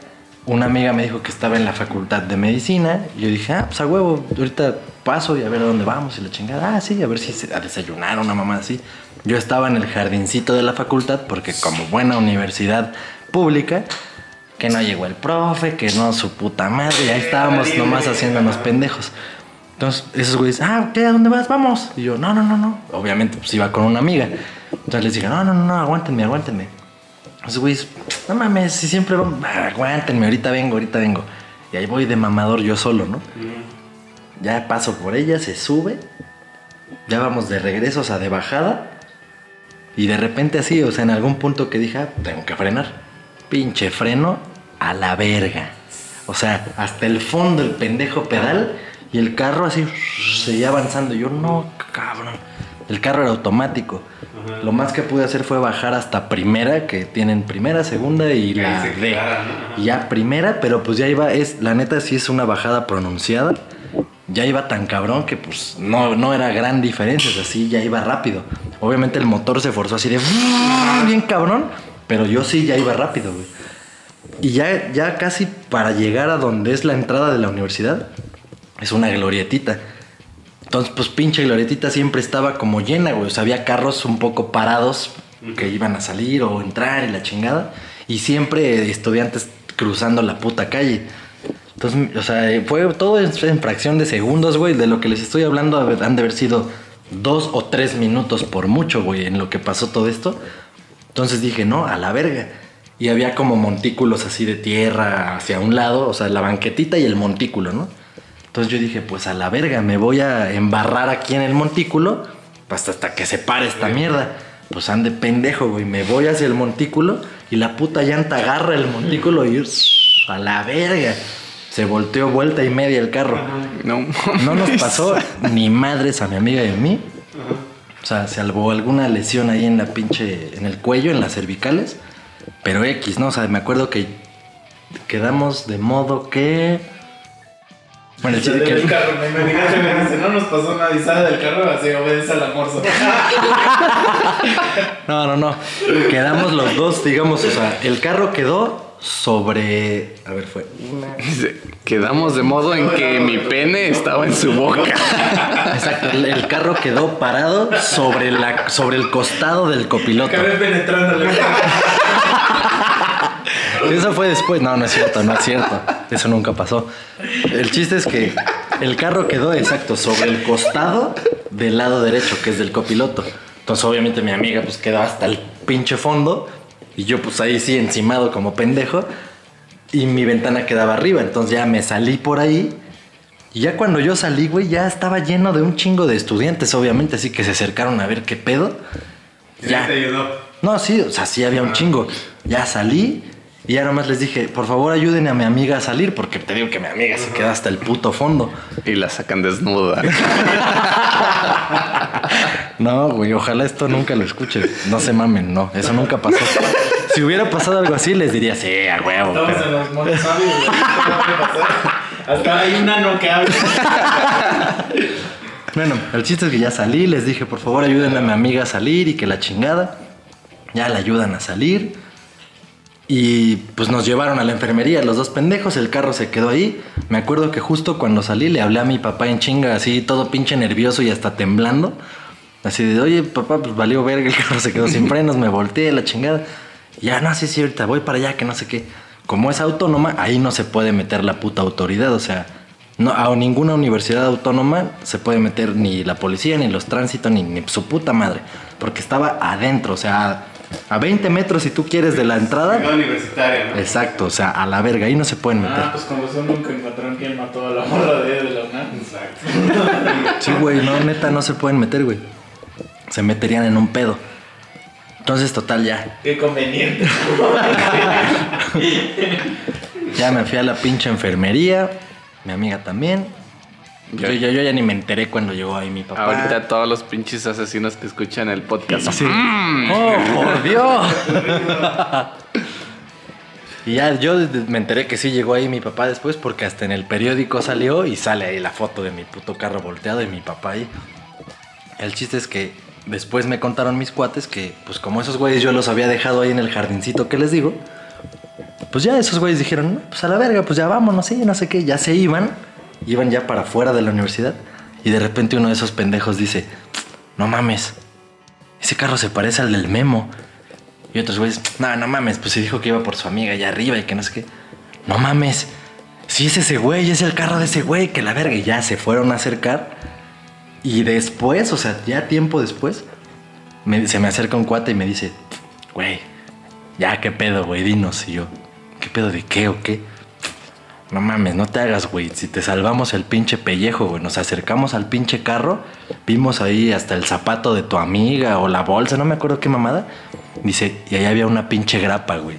una amiga me dijo que estaba en la facultad de medicina. Y yo dije, ah, pues a huevo, ahorita paso y a ver a dónde vamos. Y la chingada, ah, sí, a ver si se- a desayunar una mamá así. Yo estaba en el jardincito de la facultad porque como buena universidad pública, que no llegó el profe, que no su puta madre, ahí estábamos nomás haciéndonos pendejos. Entonces, esos güeyes, ah, ¿qué? ¿A dónde vas? Vamos. Y yo, no, no, no, no. Obviamente, pues iba con una amiga. Entonces les dije, no, no, no, no, aguántenme, aguántenme. Esos güeyes, no mames, si siempre ah, aguántenme, ahorita vengo, ahorita vengo. Y ahí voy de mamador yo solo, ¿no? Ya paso por ella, se sube. Ya vamos de regreso, o sea, de bajada. Y de repente así, o sea, en algún punto que dije, ah, tengo que frenar. Pinche freno a la verga. O sea, hasta el fondo el pendejo pedal y el carro así seguía avanzando. Yo, no, cabrón. El carro era automático. Lo más que pude hacer fue bajar hasta primera, que tienen primera, segunda y la D. ya primera, pero pues ya iba, es, la neta sí es una bajada pronunciada. Ya iba tan cabrón que pues no, no era gran diferencia, o sea, sí, ya iba rápido. Obviamente el motor se forzó así de bien cabrón, pero yo sí ya iba rápido, güey. Y ya, ya casi para llegar a donde es la entrada de la universidad, es una glorietita. Entonces, pues pinche glorietita siempre estaba como llena, güey. O sea, había carros un poco parados que iban a salir o entrar y la chingada. Y siempre estudiantes cruzando la puta calle. Entonces, o sea, fue todo en, fracción de segundos, güey. De lo que les estoy hablando han de haber sido dos o tres minutos por mucho, güey, en lo que pasó todo esto. Entonces dije, no, a la verga. Y había como montículos así de tierra hacia un lado, o sea, la banquetita y el montículo, ¿no? Entonces yo dije, pues a la verga, me voy a embarrar aquí en el montículo hasta, hasta que se pare esta mierda. Pues ande pendejo, güey. Me voy hacia el montículo y la puta llanta agarra el montículo y a la verga. Se volteó vuelta y media el carro. No, No nos pasó ni madres a mi amiga y a mí. O sea, salvo alguna lesión ahí en la pinche, en el cuello, en las cervicales. Pero X, ¿no? O sea, me acuerdo que quedamos de modo que... Bueno, el chiste que... carro, me me dice, no nos pasó nada y sale del carro, así obedece al amorzo. No, no, no. Quedamos los dos, digamos, o sea, el carro quedó sobre... A ver, fue una... Quedamos de modo en que mi pene estaba en su boca. Exacto, el, el carro quedó parado sobre, la, sobre el costado del copiloto. Acabé penetrándole. Eso fue después. No, no es cierto, no es cierto. Eso nunca pasó. El chiste es que el carro quedó exacto sobre el costado del lado derecho, que es del copiloto. Entonces, obviamente, mi amiga pues quedó hasta el pinche fondo. Y yo, pues ahí sí, encimado como pendejo. Y mi ventana quedaba arriba. Entonces ya me salí por ahí. Y ya cuando yo salí, güey, ya estaba lleno de un chingo de estudiantes, obviamente, así que se acercaron a ver qué pedo. Ya. te ayudó. No, sí, o sea, sí había un chingo. Ya salí y ya nomás les dije, por favor ayuden a mi amiga a salir, porque te digo que mi amiga se queda hasta el puto fondo. Y la sacan desnuda. No, güey, ojalá esto nunca lo escuches. No se mamen, no, eso nunca pasó. Si hubiera pasado algo así, les diría, sí, a huevo. Estamos pero- en los. Hasta hay un nano que habla. Bueno, el chiste es que ya salí, les dije, por favor ayuden a mi amiga a salir y que la chingada. Ya la ayudan a salir. Y pues nos llevaron a la enfermería, los dos pendejos, el carro se quedó ahí. Me acuerdo que justo cuando salí le hablé a mi papá en chinga, así todo pinche nervioso y hasta temblando. Así de, oye papá, pues valió verga, el carro se quedó sin frenos, me volteé, la chingada. Y ya, no, sí, sí, ahorita voy para allá, que no sé qué. Como es autónoma, ahí no se puede meter la puta autoridad, o sea, no, a ninguna universidad autónoma se puede meter ni la policía, ni los tránsitos, ni, ni su puta madre. Porque estaba adentro, o sea, a 20 metros si tú quieres de la entrada. Ciudad universitaria, ¿no? Exacto, o sea, a la verga, ahí no se pueden meter. Ah, pues como son nunca encontraron quién mató a la morra de, de la UNAM. Exacto. Sí, güey, no, neta, no se pueden meter, güey. Se meterían en un pedo. Entonces, total, ya. Qué conveniente. Ya me fui a la pinche enfermería. Mi amiga también. Yo, yo, yo ya ni me enteré cuando llegó ahí mi papá. Ahorita todos los pinches asesinos que escuchan el podcast. Sí. ¡Oh, por Dios! y ya yo me enteré que sí llegó ahí mi papá después porque hasta en el periódico salió y sale ahí la foto de mi puto carro volteado y mi papá ahí. El chiste es que después me contaron mis cuates que, pues como esos güeyes yo los había dejado ahí en el jardincito que les digo, pues ya esos güeyes dijeron, no, pues a la verga, pues ya vámonos, sí, no sé qué, ya se iban, iban ya para afuera de la universidad y de repente uno de esos pendejos dice, no mames, ese carro se parece al del Memo. Y otros güeyes, no, no mames, pues se dijo que iba por su amiga allá arriba y que no sé qué. No mames, sí es ese güey, es el carro de ese güey, que la verga. Y ya se fueron a acercar. Y después, o sea, ya tiempo después, me- se me acerca un cuate y me dice, güey, ya qué pedo, güey, dinos. Y yo, ¿qué pedo de qué o qué? No mames, no te hagas, güey. Si te salvamos el pinche pellejo, güey. Nos acercamos al pinche carro. Vimos ahí hasta el zapato de tu amiga o la bolsa, no me acuerdo qué mamada. Dice, y ahí había una pinche grapa, güey.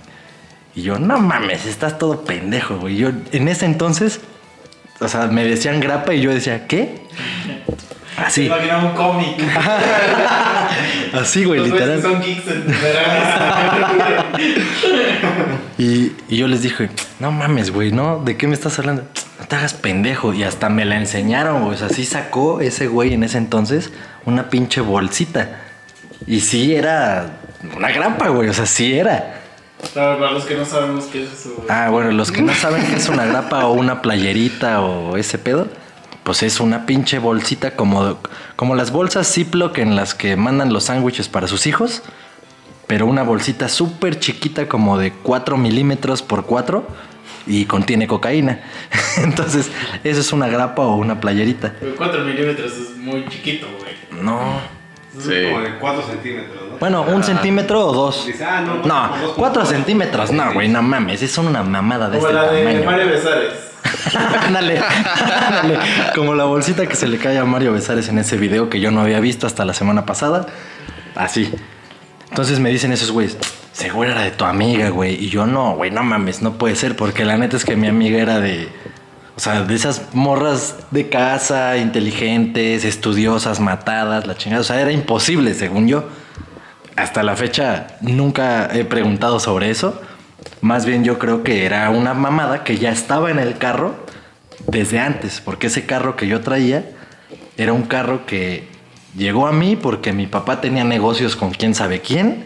Y yo, no mames, estás todo pendejo, güey. Yo, en ese entonces, o sea, me decían grapa y yo decía, ¿qué? Así, Imagina un cómic. así, güey, Los literal. son geeks en. Y, y yo les dije, no mames, güey, ¿no? ¿De qué me estás hablando? No te hagas pendejo. Y hasta me la enseñaron, güey. O sea, sí sacó ese güey en ese entonces una pinche bolsita. Y sí era una grapa, güey. O sea, sí era. Claro, para los que no sabemos qué es eso. güey. Ah, bueno, los que no saben qué es una grapa o una playerita o ese pedo, pues es una pinche bolsita como, como las bolsas Ziploc en las que mandan los sándwiches para sus hijos, pero una bolsita súper chiquita como de 4 milímetros por 4 y contiene cocaína. Entonces, eso es una grapa o una playerita. Pero 4 milímetros es muy chiquito, güey. No. Sí. como de 4 centímetros, ¿no? Bueno, un centímetro o dos. Dice, ah, no, No, como dos, 4 como centímetros, no, güey, no mames, es una mamada de Como este la de tamaño. Mario Besares. ándale, ándale. Como la bolsita que se le cae a Mario Besares en ese video que yo no había visto hasta la semana pasada. Así. Entonces me dicen esos güeyes, seguro era de tu amiga, güey. Y yo no, güey, no mames, no puede ser, porque la neta es que mi amiga era de. O sea, de esas morras de casa, inteligentes, estudiosas, matadas, la chingada. O sea, era imposible, según yo. Hasta la fecha nunca he preguntado sobre eso. Más bien yo creo que era una mamada que ya estaba en el carro desde antes, porque ese carro que yo traía era un carro que llegó a mí porque mi papá tenía negocios con quién sabe quién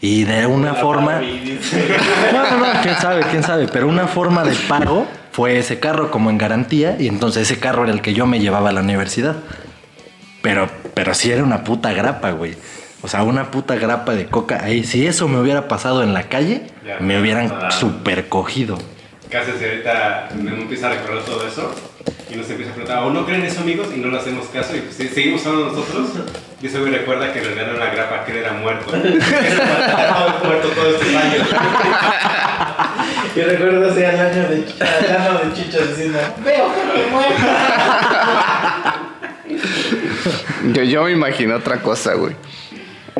y de una forma... No, no, no, quién sabe, quién sabe, pero una forma de pago fue ese carro como en garantía y entonces ese carro era el que yo me llevaba a la universidad. Pero, pero sí era una puta grapa, güey. O sea, una puta grapa de coca ahí. Si eso me hubiera pasado en la calle, Ya, me hubieran ah. super cogido. ¿Qué haces si ahorita me empieza a recordar todo eso? Y nos empieza a preguntar, ¿o no creen eso, amigos? Y no le hacemos caso. Y pues, seguimos hablando nosotros. Y ese güey recuerda que en realidad era una grapa, que él era muerto. Estaba muerto todos estos años. Y recuerdo ese al año de, al año de chichas diciendo, veo gente muerta. Yo, yo me imagino otra cosa, güey.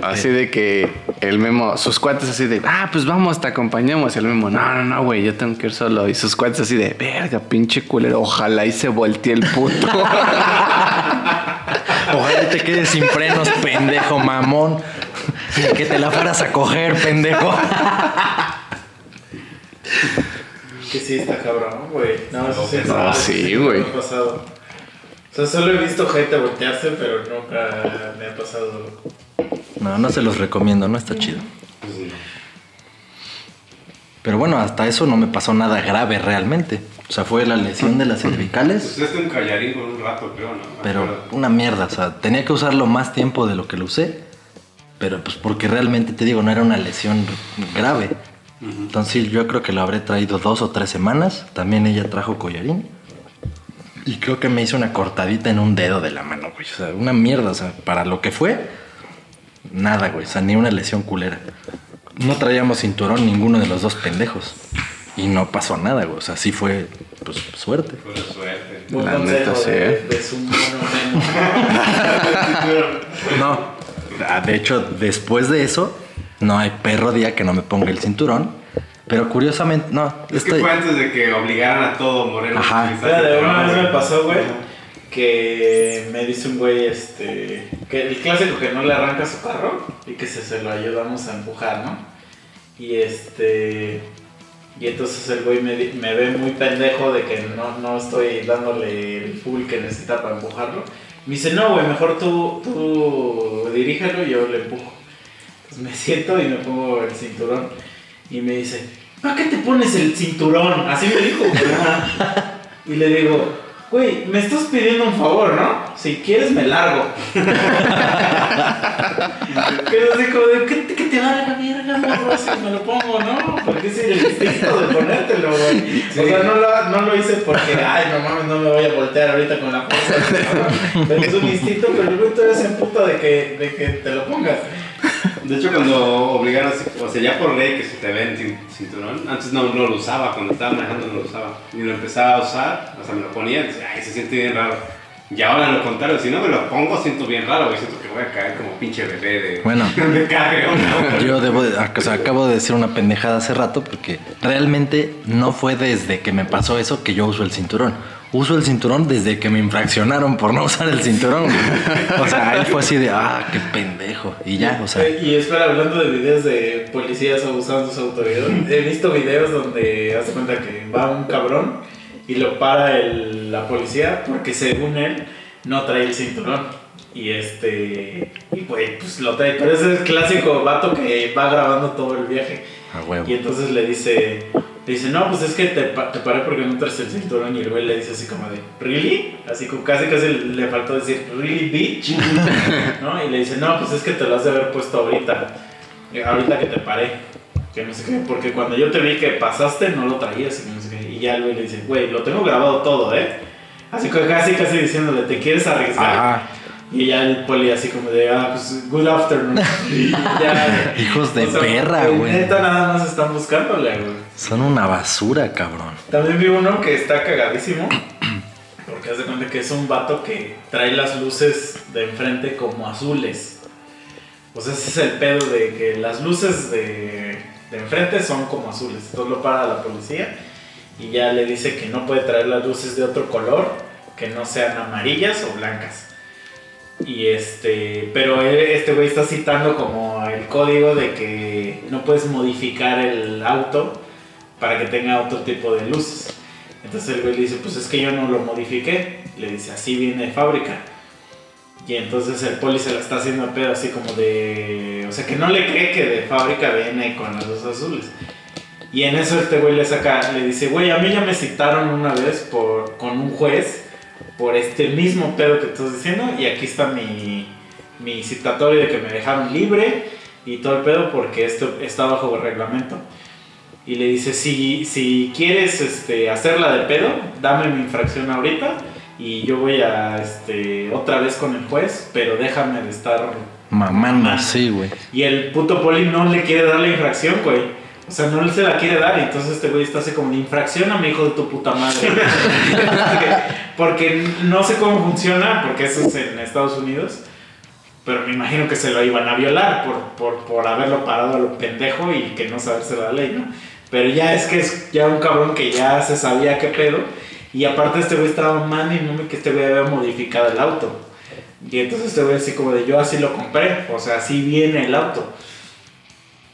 Así de que el memo, sus cuates así de, ah, pues vamos, te acompañamos. Y el memo, no, no, no, güey, yo tengo que ir solo. Y sus cuates así de, verga, pinche culero, ojalá y se voltee el puto. Ojalá te quedes sin frenos, pendejo mamón. Que te la fueras a coger, pendejo. Que sí, está cabrón, güey. No, eso sí, No, no, sí, no güey. pasado. O sea, solo he visto gente voltearse, pero nunca me ha pasado. No, no se los recomiendo, no está chido. Pero bueno, hasta eso no me pasó nada grave realmente. O sea, fue la lesión de las cervicales. Pues este un callarín con un rato, creo, ¿no? Pero una mierda, o sea, tenía que usarlo más tiempo de lo que lo usé. Pero pues porque realmente te digo, no era una lesión grave. Entonces sí, yo creo que lo habré traído dos o tres semanas. También ella trajo collarín. Y creo que me hizo una cortadita en un dedo de la mano, güey. O sea, una mierda, o sea, para lo que fue, nada, güey. O sea, ni una lesión culera. No traíamos cinturón ninguno de los dos pendejos. Y no pasó nada, güey. O sea, sí fue, pues, suerte. Fue de suerte. La neta, sí, de, ¿eh? de su mono memo. No, ah, de hecho, después de eso, no hay perro día que no me ponga el cinturón. Pero curiosamente, no, Es que fue antes de que obligaran a todo Moreno Ajá. Fíjate, una cinturón, vez me pasó, güey, que me dice un güey, este, que el clásico que no le arranca su carro y que se, se lo ayudamos a empujar, ¿no? Y este, y entonces el güey me, me ve muy pendejo de que no, no estoy dándole el full que necesita para empujarlo. Me dice, no, güey, mejor tú, tú dirígelo y yo le empujo. Pues me siento y me pongo el cinturón y me dice, ¿para qué te pones el cinturón? Así me dijo. Y le digo, güey, me estás pidiendo un favor, ¿no? Si quieres me largo. Pero así como de, ¿qué, qué te va a la verga, morro, si me lo pongo, no? Porque es el instinto de ponértelo, güey. O sea, no lo, no lo hice porque, ay, no mames, no me voy a voltear ahorita con la fuerza. ¿no? Pero es un instinto, pero el güey todavía se emputa de que, de que te lo pongas. De hecho, cuando obligaron, o sea, ya por ley que se te ven sin cinturón, antes no, no lo usaba, cuando estaba manejando no lo usaba. Y lo empezaba a usar, o sea, me lo ponía, y decía, ay, se siente bien raro. Y ahora lo contrario, si no me lo pongo, siento bien raro, güey, siento que voy a caer como pinche bebé de... Bueno. de carga, ¿no? Yo debo, de- o sea, acabo de decir una pendejada hace rato porque realmente no fue desde que me pasó eso que yo uso el cinturón. Uso el cinturón desde que me infraccionaron por no usar el cinturón. güey. O sea, ahí fue así de, ah, qué pendejo. Y ya, o sea, Y espera, hablando de videos de policías abusando de su autoridad, he visto videos donde hace cuenta que va un cabrón y lo para el- la policía porque según él no trae el cinturón. Y este. Y güey, pues lo trae. Pero ese es el clásico vato que va grabando todo el viaje. a huevo. Y entonces le dice, dice, no, pues es que te, te paré porque no traes el cinturón. Y el güey le dice así como de, ¿really? Así como casi casi le faltó decir, ¿really, bitch? ¿No? Y le dice, no, pues es que te lo has de haber puesto ahorita. eh, Ahorita que te paré. Que no sé qué, porque cuando yo te vi que pasaste no lo traías y no sé qué. Y ya el güey le dice, güey, lo tengo grabado todo, ¿eh? Así que casi casi diciéndole, ¿te quieres arriesgar? Ajá. Y ya el poli así como de, ah, pues, good afternoon. Y ya, Hijos de o sea, perra, güey. Neta, nada más están buscándole, güey. Son una basura, cabrón. También vi uno que está cagadísimo. Porque hace cuenta que es un vato que trae las luces de enfrente como azules. Sea, ese es el pedo de que las luces de, de enfrente son como azules. Entonces lo para la policía y ya le dice que no puede traer las luces de otro color, que no sean amarillas o blancas. Y este, pero él- este güey está citando como el código de que no puedes modificar el auto para que tenga otro tipo de luces. Entonces el güey le dice, pues es que yo no lo modifiqué. Le dice, así viene de fábrica. Y entonces el poli se la está haciendo a pedo así como de... O sea, que no le cree que de fábrica viene con las luces azules. Y en eso este güey le saca, le dice, güey, a mí ya me citaron una vez por, con un juez por este mismo pedo que estás diciendo y aquí está mi, mi citatorio de que me dejaron libre y todo el pedo porque esto está bajo reglamento. Y le dice, si, si quieres este, hacerla de pedo, dame mi infracción ahorita y yo voy a este, otra vez con el juez, pero déjame de estar... Mamando, sí, güey. Y el puto poli no le quiere dar la infracción, güey. O sea, no se la quiere dar y entonces este güey está así como de infracción a mi hijo de tu puta madre. porque no sé cómo funciona, porque eso es en Estados Unidos. Pero me imagino que se lo iban a violar por, por, por haberlo parado a lo pendejo y que no saberse la ley, ¿no? Pero ya es que es ya un cabrón que ya se sabía qué pedo. Y aparte este güey estaba mal y no me que este güey había modificado el auto. Y entonces este güey así como de yo así lo compré, o sea, así viene el auto.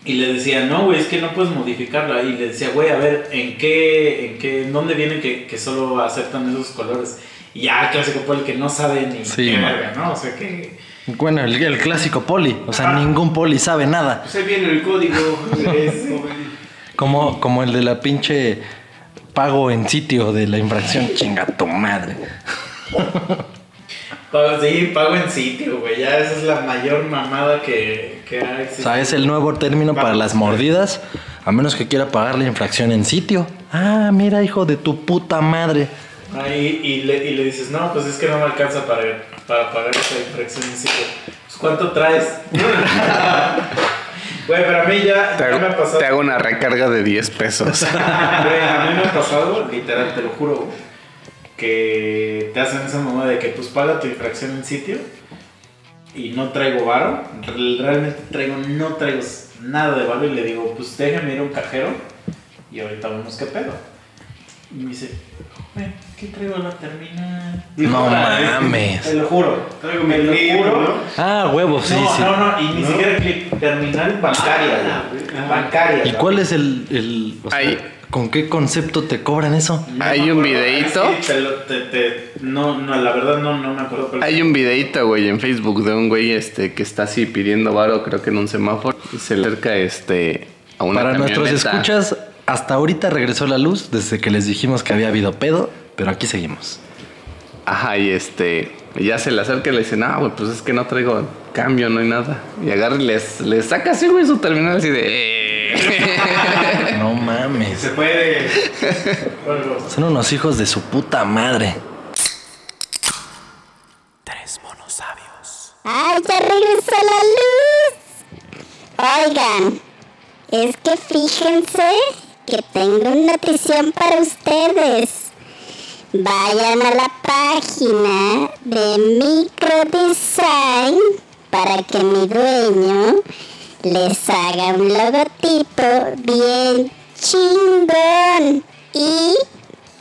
Y le decía, no, güey, es que no puedes modificarla. Y le decía, güey, a ver, ¿en qué, en qué, en dónde viene que, que solo aceptan esos colores? Y ya, clásico el que no sabe ni Sí, qué verga, ¿no? O sea que... Bueno, el, el clásico poli. O sea, Ah. ningún poli sabe nada. Pues ahí viene el código. Es- Como, como el de la pinche pago en sitio de la infracción. Chinga tu madre. Pago, sí, pago en sitio, güey. Ya esa es la mayor mamada que, que ha O existido. sea, es el nuevo término para las mordidas. A menos que quiera pagar la infracción en sitio. Ah, mira, hijo de tu puta madre. Ahí, y, le, y le dices, no, pues es que no me alcanza para, para pagar esa infracción en sitio. Pues, ¿cuánto traes? Güey, pero a mí ya, Te ya me ha hago, pasado. te hago una recarga de 10 pesos. Güey, a mí me ha pasado, literal, te lo juro, que te hacen esa mamada de que pues paga tu infracción en sitio y no traigo varo. Re- Realmente traigo, no traigo nada de varo y le digo, pues déjame ir a un cajero y ahorita vemos qué pedo. Y me dice, ¿qué traigo la terminal? No mames. Te lo juro, Traigo mi te lo clip, juro. ¿no? Ah, huevo, sí, no, sí. no, no, y ni siquiera clip, terminal bancaria, güey. bancaria. ¿Y cuál es el... el o sea, Ahí. ¿Con qué concepto te cobran eso? No Hay un videíto. es que te lo- te- te- no, no, la verdad no, no me acuerdo. Pero Hay un videito, güey, en Facebook de un güey este, que está así pidiendo varo, creo que en un semáforo. Y se le acerca este, a una Para nuestros camioneta. escuchas, hasta ahorita regresó la luz desde que les dijimos que había habido pedo, pero aquí seguimos. Ajá, y este, y ya se le acerca y le dice, no, güey, pues es que no traigo cambio, no hay nada. Y agarra y les, les saca así, güey, su terminal así de... "Eh". No mames. Se puede. Son unos hijos de su puta madre. ¡Ay, ya regresó la luz! Oigan, es que fíjense que tengo una notición para ustedes. Vayan a la página de Microdesign para que mi dueño les haga un logotipo bien chingón. Y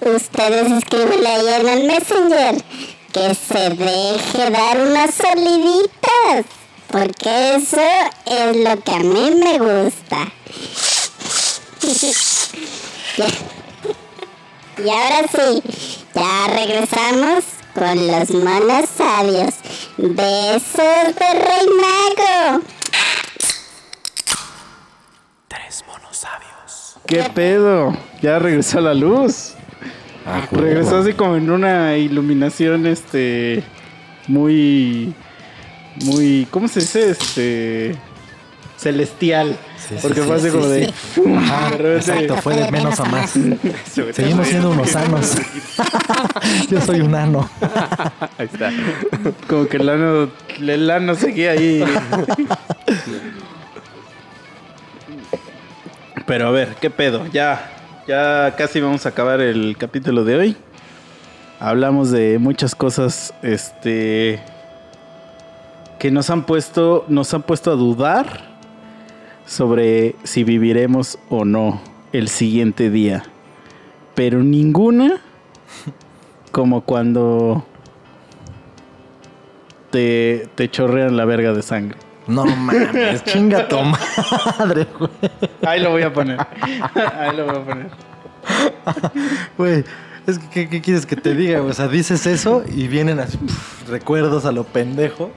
ustedes escríbanle ahí en el Messenger que se deje dar unas soliditas. Porque eso es lo que a mí me gusta. Y ahora sí, ya regresamos con los monos sabios. Besos de Rey Mago. ¿Qué pedo? Ya regresó la luz. regresó así como en una iluminación, este, muy, muy, ¿cómo se dice? Este, celestial. Sí, Porque sí, fue así sí, como de... Ajá, repente- Exacto, fue de menos a más. Seguimos siendo unos sanos. Yo soy un ano. Ahí está. Como que el ano, el ano seguía ahí. Pero a ver, ¿qué pedo? Ya, ya casi vamos a acabar el capítulo de hoy. Hablamos de muchas cosas, este, que nos han puesto, nos han puesto a dudar sobre si viviremos o no el siguiente día. Pero ninguna como cuando te, te chorrean la verga de sangre. No mames, chinga tu madre, güey. Ahí lo voy a poner. Ahí lo voy a poner. Güey, es que, ¿qué, qué quieres que te diga? O sea, dices eso y vienen así, recuerdos a lo pendejo.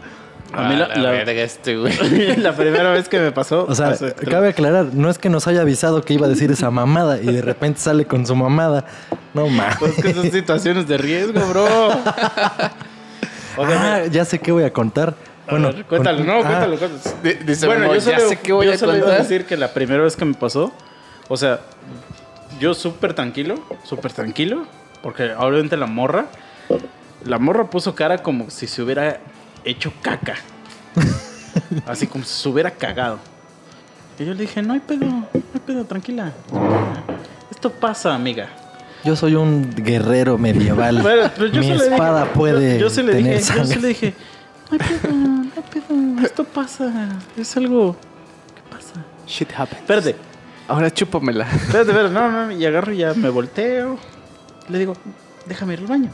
A mí la, Ah, la- verga este, güey. la primera vez que me pasó. O sea, hace- cabe aclarar, no es que nos haya avisado que iba a decir esa mamada y de repente sale con su mamada. No mames. Pues que son situaciones de riesgo, bro. O sea, Ah, ya sé qué voy a contar. a Bueno, ver, cuéntalo, con- no, ah, cuéntalo, cuéntalo. Di- Dice, bueno, yo solo, ya sé qué voy yo a solo iba a contar. decir que la primera vez que me pasó, o sea, yo súper tranquilo, súper tranquilo, porque obviamente la morra, la morra puso cara como si se hubiera hecho caca. Así como si se hubiera cagado. Y yo le dije, no hay pedo, no hay pedo, tranquila. Esto pasa, amiga. Yo soy un guerrero medieval. Pero- pero yo Mi se le dije- espada puede yo, yo se le tener dije, yo se le dije, no hay pedo, no hay pedo, esto pasa, es algo que pasa. Shit happens. Espérate, Ahora chúpamela. espérate, espérate, no, no, y agarro y ya me volteo. Le digo, déjame ir al baño.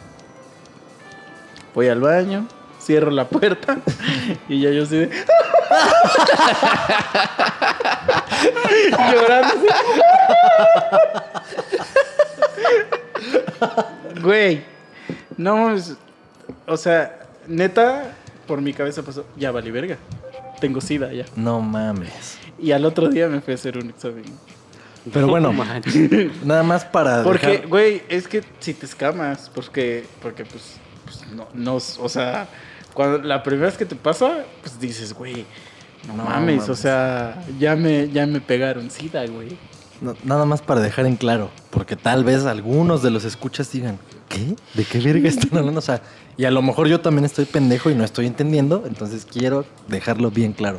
Voy al baño, cierro la puerta y ya yo estoy de... Llorando. Güey, no, o sea, neta, por mi cabeza pasó, ya vale verga. Tengo sida ya. No mames. Y al otro día me fui a hacer un examen. Pero bueno, nada más para Porque, dejar- güey, es que si te escamas, porque, porque pues, pues, no, no, o sea, cuando la primera vez que te pasa, pues dices, güey, no, No mames, mames. o sea, ya me, ya me pegaron sida, güey. No, nada más para dejar en claro, porque tal vez algunos de los escuchas digan, ¿qué? ¿De qué verga están hablando? O sea, y a lo mejor yo también estoy pendejo y no estoy entendiendo, entonces quiero dejarlo bien claro.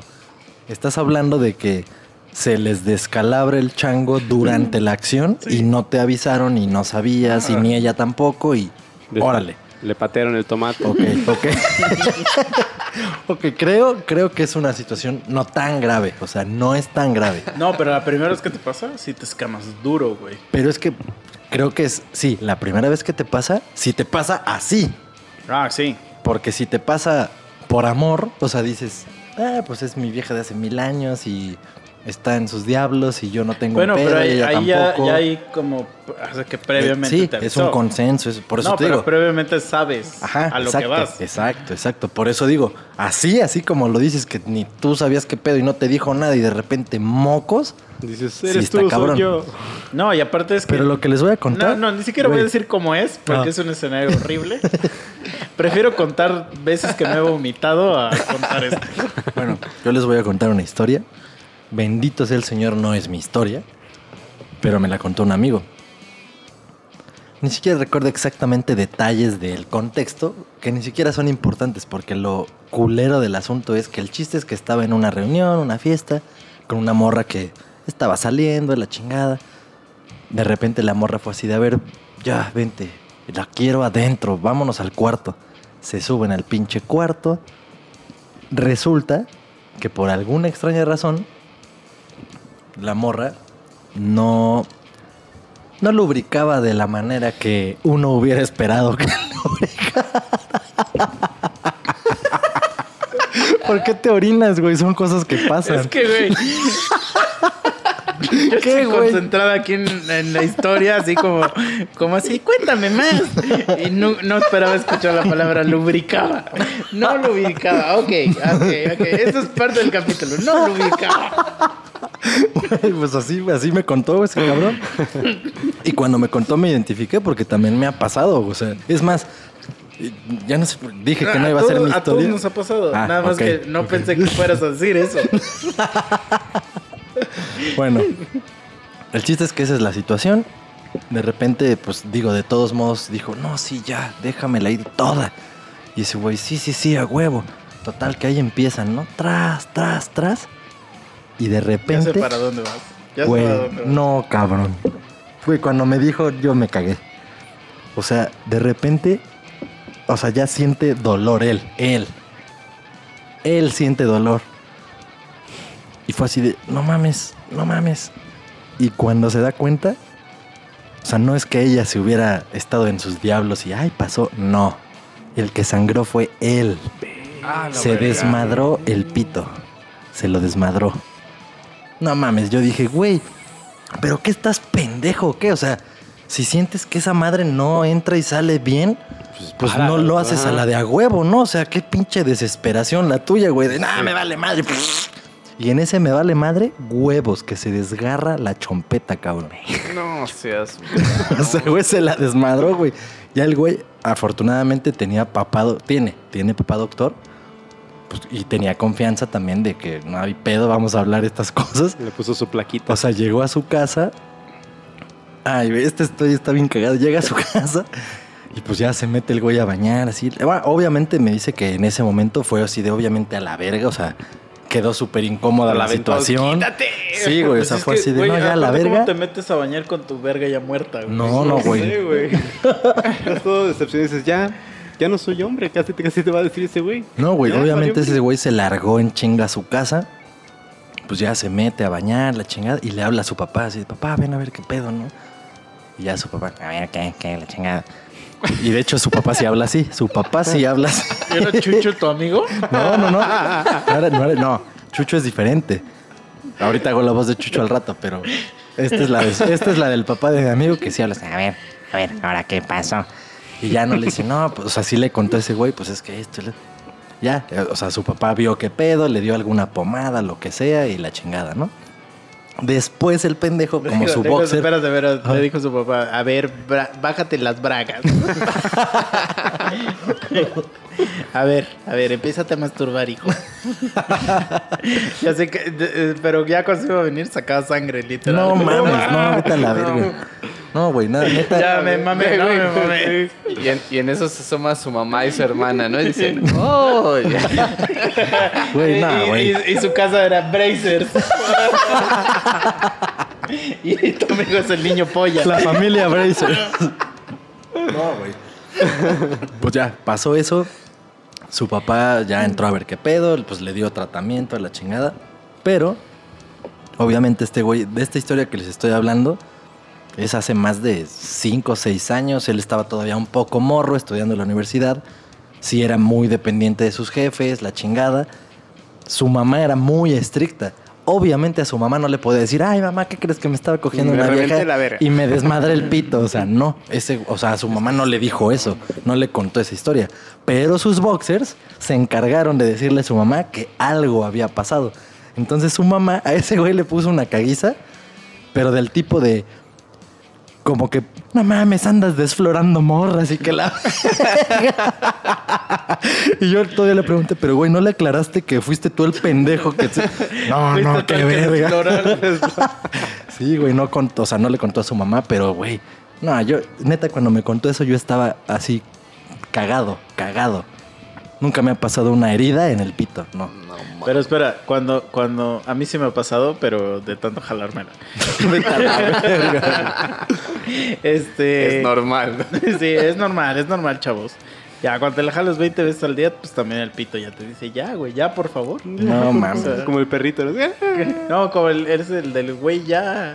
Estás hablando de que se les descalabra el chango durante la acción y no te avisaron y no sabías y ni ella tampoco y órale. Le patearon el tomate. Ok, ok. ok, creo, creo que es una situación no tan grave, o sea, no es tan grave. No, pero la primera vez que te pasa, sí te escamas duro, güey. Pero es que creo que es, sí, la primera vez que te pasa, si te pasa así. Ah, sí. Porque si te pasa por amor, o sea, dices, ah, pues es mi vieja de hace mil años y está en sus diablos y yo no tengo Bueno, un pedo pero ahí, ahí ya, hay como, o sea, que previamente sí, te es un consenso, es- por eso no, te pero digo. previamente sabes Ajá, a lo exacto, que vas. exacto, exacto. Por eso digo, así, así como lo dices, que ni tú sabías qué pedo y no te dijo nada y de repente mocos. Dices, Sí, eres está tú, cabrón. soy yo. No, y aparte es que... Pero lo que les voy a contar. No, no, ni siquiera voy a decir cómo es, porque No. es un escenario horrible. Prefiero contar veces que me he vomitado a contar esto. Bueno, yo les voy a contar una historia. Bendito sea el Señor, no es mi historia, pero me la contó un amigo. Ni siquiera recuerdo exactamente detalles del contexto, que ni siquiera son importantes, porque lo culero del asunto es que el chiste es que estaba en una reunión, una fiesta, con una morra que estaba saliendo de la chingada. De repente la morra fue así de, a ver, ya, vente, la quiero adentro, vámonos al cuarto. Se suben al pinche cuarto. Resulta que por alguna extraña razón, la morra no, no lubricaba de la manera que uno hubiera esperado que lubricara. ¿Por qué te orinas, güey? Son cosas que pasan. Es que, güey. Yo ¿Qué, estoy güey? concentrada aquí en, en la historia, así como, como así, cuéntame más. Y no, no esperaba escuchar la palabra lubricaba. No lubricaba. Ok, ok, ok. Eso es parte del capítulo. No lubricaba. pues así, así me contó ese cabrón. Y cuando me contó me identifiqué porque también me ha pasado. O sea, es más, ya no sé, dije que no iba a ser todos- mi A todos historia. nos ha pasado. Ah, Nada más que no pensé que fueras a decir eso. Bueno, el chiste es que esa es la situación. De repente, pues digo, de todos modos, dijo, no, sí, ya, déjamela ir toda. Y ese güey, sí, sí, sí, a huevo. Total, que ahí empiezan, ¿no? Tras, tras, tras. Y de Ya sé repente, para dónde vas. Ya sé para dónde vas. no, cabrón. Güey, cuando me dijo, yo me cagué. O sea, de repente, o sea, ya siente dolor él, él. Él siente dolor. Y fue así de, no mames, no mames. Y cuando se da cuenta, o sea, no es que ella se hubiera estado en sus diablos y, ay, pasó. No. El que sangró fue él. se desmadró el pito. Se lo desmadró. No mames, yo dije, güey, ¿pero qué estás pendejo qué? O sea, si sientes que esa madre no entra y sale bien, pues no páralo, lo haces a la de a huevo, ¿no? O sea, qué pinche desesperación la tuya, güey. De, nada, me vale madre. Y en ese me vale madre, huevos, que se desgarra la chompeta, cabrón. No seas. O sea, güey, se la desmadró, güey. Ya el güey, afortunadamente, tenía papá, do- tiene, tiene papá doctor. Pues, y tenía confianza también de que no hay pedo, vamos a hablar estas cosas. Le puso su plaquita. O sea, llegó a su casa. Ay, este estoy, está bien cagado. Llega a su casa y pues ya se mete el güey a bañar, así. Bueno, obviamente me dice que en ese momento fue así de obviamente a la verga, o sea, quedó súper incómoda la, aventó, situación. "Quítate". Sí, güey, o Pues sea, fue así de güey, no, ya la verga. ¿Cómo te metes a bañar con tu verga ya muerta, güey? No, no, güey. Sí, güey. Estás todo decepcionado y dices, ya, ya no soy hombre. Casi, casi te va a decir ese güey. No, güey, obviamente ese güey se largó en chinga a su casa. Pues ya se mete a bañar, la chingada, y le habla a su papá, así, papá, ven a ver qué pedo, ¿no? Y ya su papá, a ver qué, qué, la chingada. Y de hecho su papá sí habla así, su papá sí habla así. ¿Era Chucho tu amigo? No, no, no. No, era- no, era- no, Chucho es diferente. Ahorita hago la voz de Chucho al rato, pero esta es la, de- esta es la del papá de mi amigo que sí habla así. A ver, a ver, ahora qué pasó. Y ya no le dice, no, pues, o sea, sí le contó a ese güey, pues es que esto. le-". Ya, o sea, su papá vio qué pedo, le dio alguna pomada, lo que sea, y la chingada, ¿no? Después el pendejo, como su boxer. Espérate, espérate, Ajá. le dijo su papá, a ver, bájate las bragas. a ver, a ver, empiézate a masturbar, hijo. ya sé que, eh, pero ya cuando se iba a venir sacaba sangre, literal. No mames, no, vete a la verga. No, güey, nada, neta. Ya me mamé, no me mamé. Y en, y en eso se asoma su mamá y su hermana, ¿no? Y dicen, ¡oh! ya". Güey, nada, güey. y, y su casa era Brazers. y tu amigo es el niño polla. La familia Bracer. No, güey. Pues ya, pasó eso. Su papá ya entró a ver qué pedo, pues le dio tratamiento a la chingada. Pero, obviamente, este güey, de esta historia que les estoy hablando, es hace más de 5 o 6 años. Él estaba todavía un poco morro estudiando en la universidad. Sí, era muy dependiente de sus jefes, la chingada. Su mamá era muy estricta. Obviamente a su mamá no le podía decir, ay mamá, ¿qué crees que me estaba cogiendo Me una vieja? Y me desmadré el pito. O sea, no. Ese, o sea, a su mamá no le dijo eso. No le contó esa historia. Pero sus boxers se encargaron de decirle a su mamá que algo había pasado. Entonces su mamá a ese güey le puso una caguiza, pero del tipo de. Como que no mames, andas desflorando morras y que la... y yo todavía le pregunté, pero güey, ¿no le aclaraste que fuiste tú el pendejo que... se-?" No, no, qué verga. sí, güey, no contó, o sea, no le contó a su mamá, pero güey, no, yo, neta, cuando me contó eso, yo estaba así cagado, cagado. Nunca me ha pasado una herida en el pito, no. Pero espera, cuando, cuando a mí sí me ha pasado, pero de tanto jalármela. este. Es normal. sí, es normal, es normal, chavos. Ya, cuando te la jalas 20 veces al día, pues también el pito ya te dice, ya, güey, ya, por favor. No mames. O sea, Como el perrito, ¿no? no, como el, eres el del güey, ya.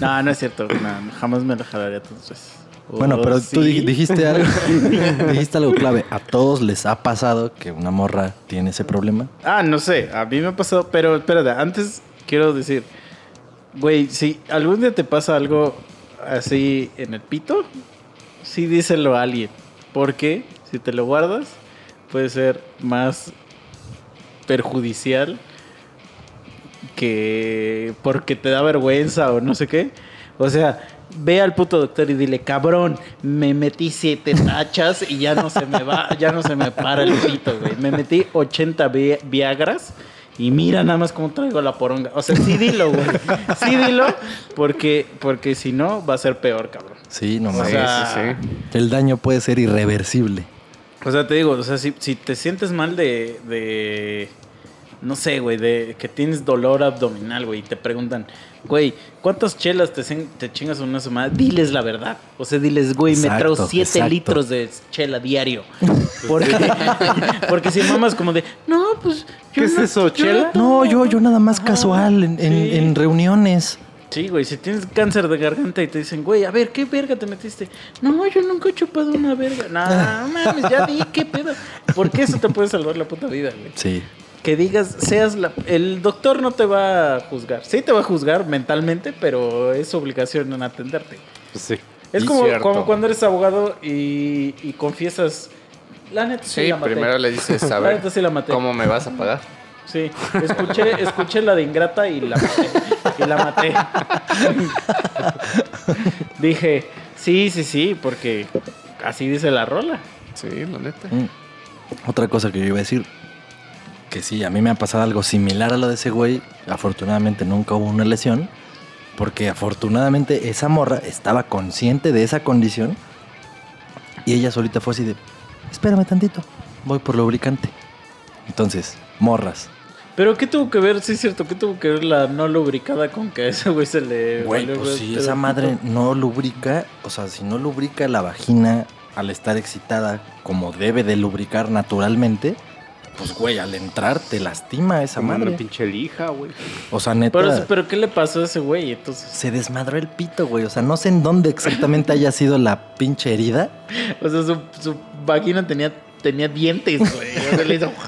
no, no es cierto. No, jamás me la jalaría tantas veces. Bueno, Oh, pero tú sí. dijiste algo, dijiste algo clave. ¿A todos les ha pasado que una morra tiene ese problema? Ah, no sé, a mí me ha pasado, pero espérate, antes quiero decir, güey, si algún día te pasa algo así en el pito, sí díselo a alguien, porque si te lo guardas puede ser más perjudicial que porque te da vergüenza o no sé qué. O sea, ve al puto doctor y dile, cabrón, me metí siete tachas y ya no se me va, ya no se me para el pito, güey. Me metí 80 vi- Viagras y mira nada más cómo traigo la poronga. O sea, sí dilo, güey. Sí dilo, porque, porque si no va a ser peor, cabrón. Sí, no O mames. sea, El daño puede ser irreversible. o sea, te digo, o sea, si, si te sientes mal de, de no sé, güey, de que tienes dolor abdominal, güey, y te preguntan, güey, ¿cuántas chelas te, te chingas en una semana? Diles la verdad. O sea, diles, güey, me traigo 7 exacto. litros de chela diario. Porque, porque si mamas como de, no, pues... yo ¿Qué es no- eso, chela? No, yo, yo nada más Ajá, casual en, en- sí. en reuniones. Sí, güey, si tienes cáncer de garganta y te dicen, güey, a ver, ¿qué verga te metiste? No, yo nunca he chupado una verga. No, mames, ya di, ¿qué pedo? Porque eso te puede salvar la puta vida, güey. Sí. Que digas, seas la... El doctor no te va a juzgar. Sí te va a juzgar mentalmente, pero es su obligación en atenderte. Pues sí. Es como, cuando eres abogado y, y confiesas... La neta sí, Sí, la maté. primero le dices, a La ver, neta sí la maté. ¿cómo me vas a pagar? Sí, escuché, escuché la de Ingrata y la maté. Y la maté. Dije, sí, sí, sí, porque así dice la rola. Sí, la neta. Mm. Otra cosa que yo iba a decir, que sí, a mí me ha pasado algo similar a lo de ese güey. Afortunadamente nunca hubo una lesión, porque afortunadamente esa morra estaba consciente de esa condición y ella solita fue así de, espérame tantito, voy por lubricante. Entonces, morras. Pero ¿qué tuvo que ver? Sí, es cierto, ¿qué tuvo que ver la no lubricada con que a ese güey se le... Güey, pues si esa madre no lubrica, o sea, si no lubrica la vagina al estar excitada como debe de lubricar naturalmente, pues güey, al entrar te lastima esa Como una madre. pinche lija, güey. O sea, neta, Pero, pero ¿qué le pasó a ese güey? Entonces, se desmadró el pito, güey. O sea, no sé en dónde exactamente haya sido la pinche herida. o sea, su, su vagina tenía, tenía dientes, güey. O sea, le hizo...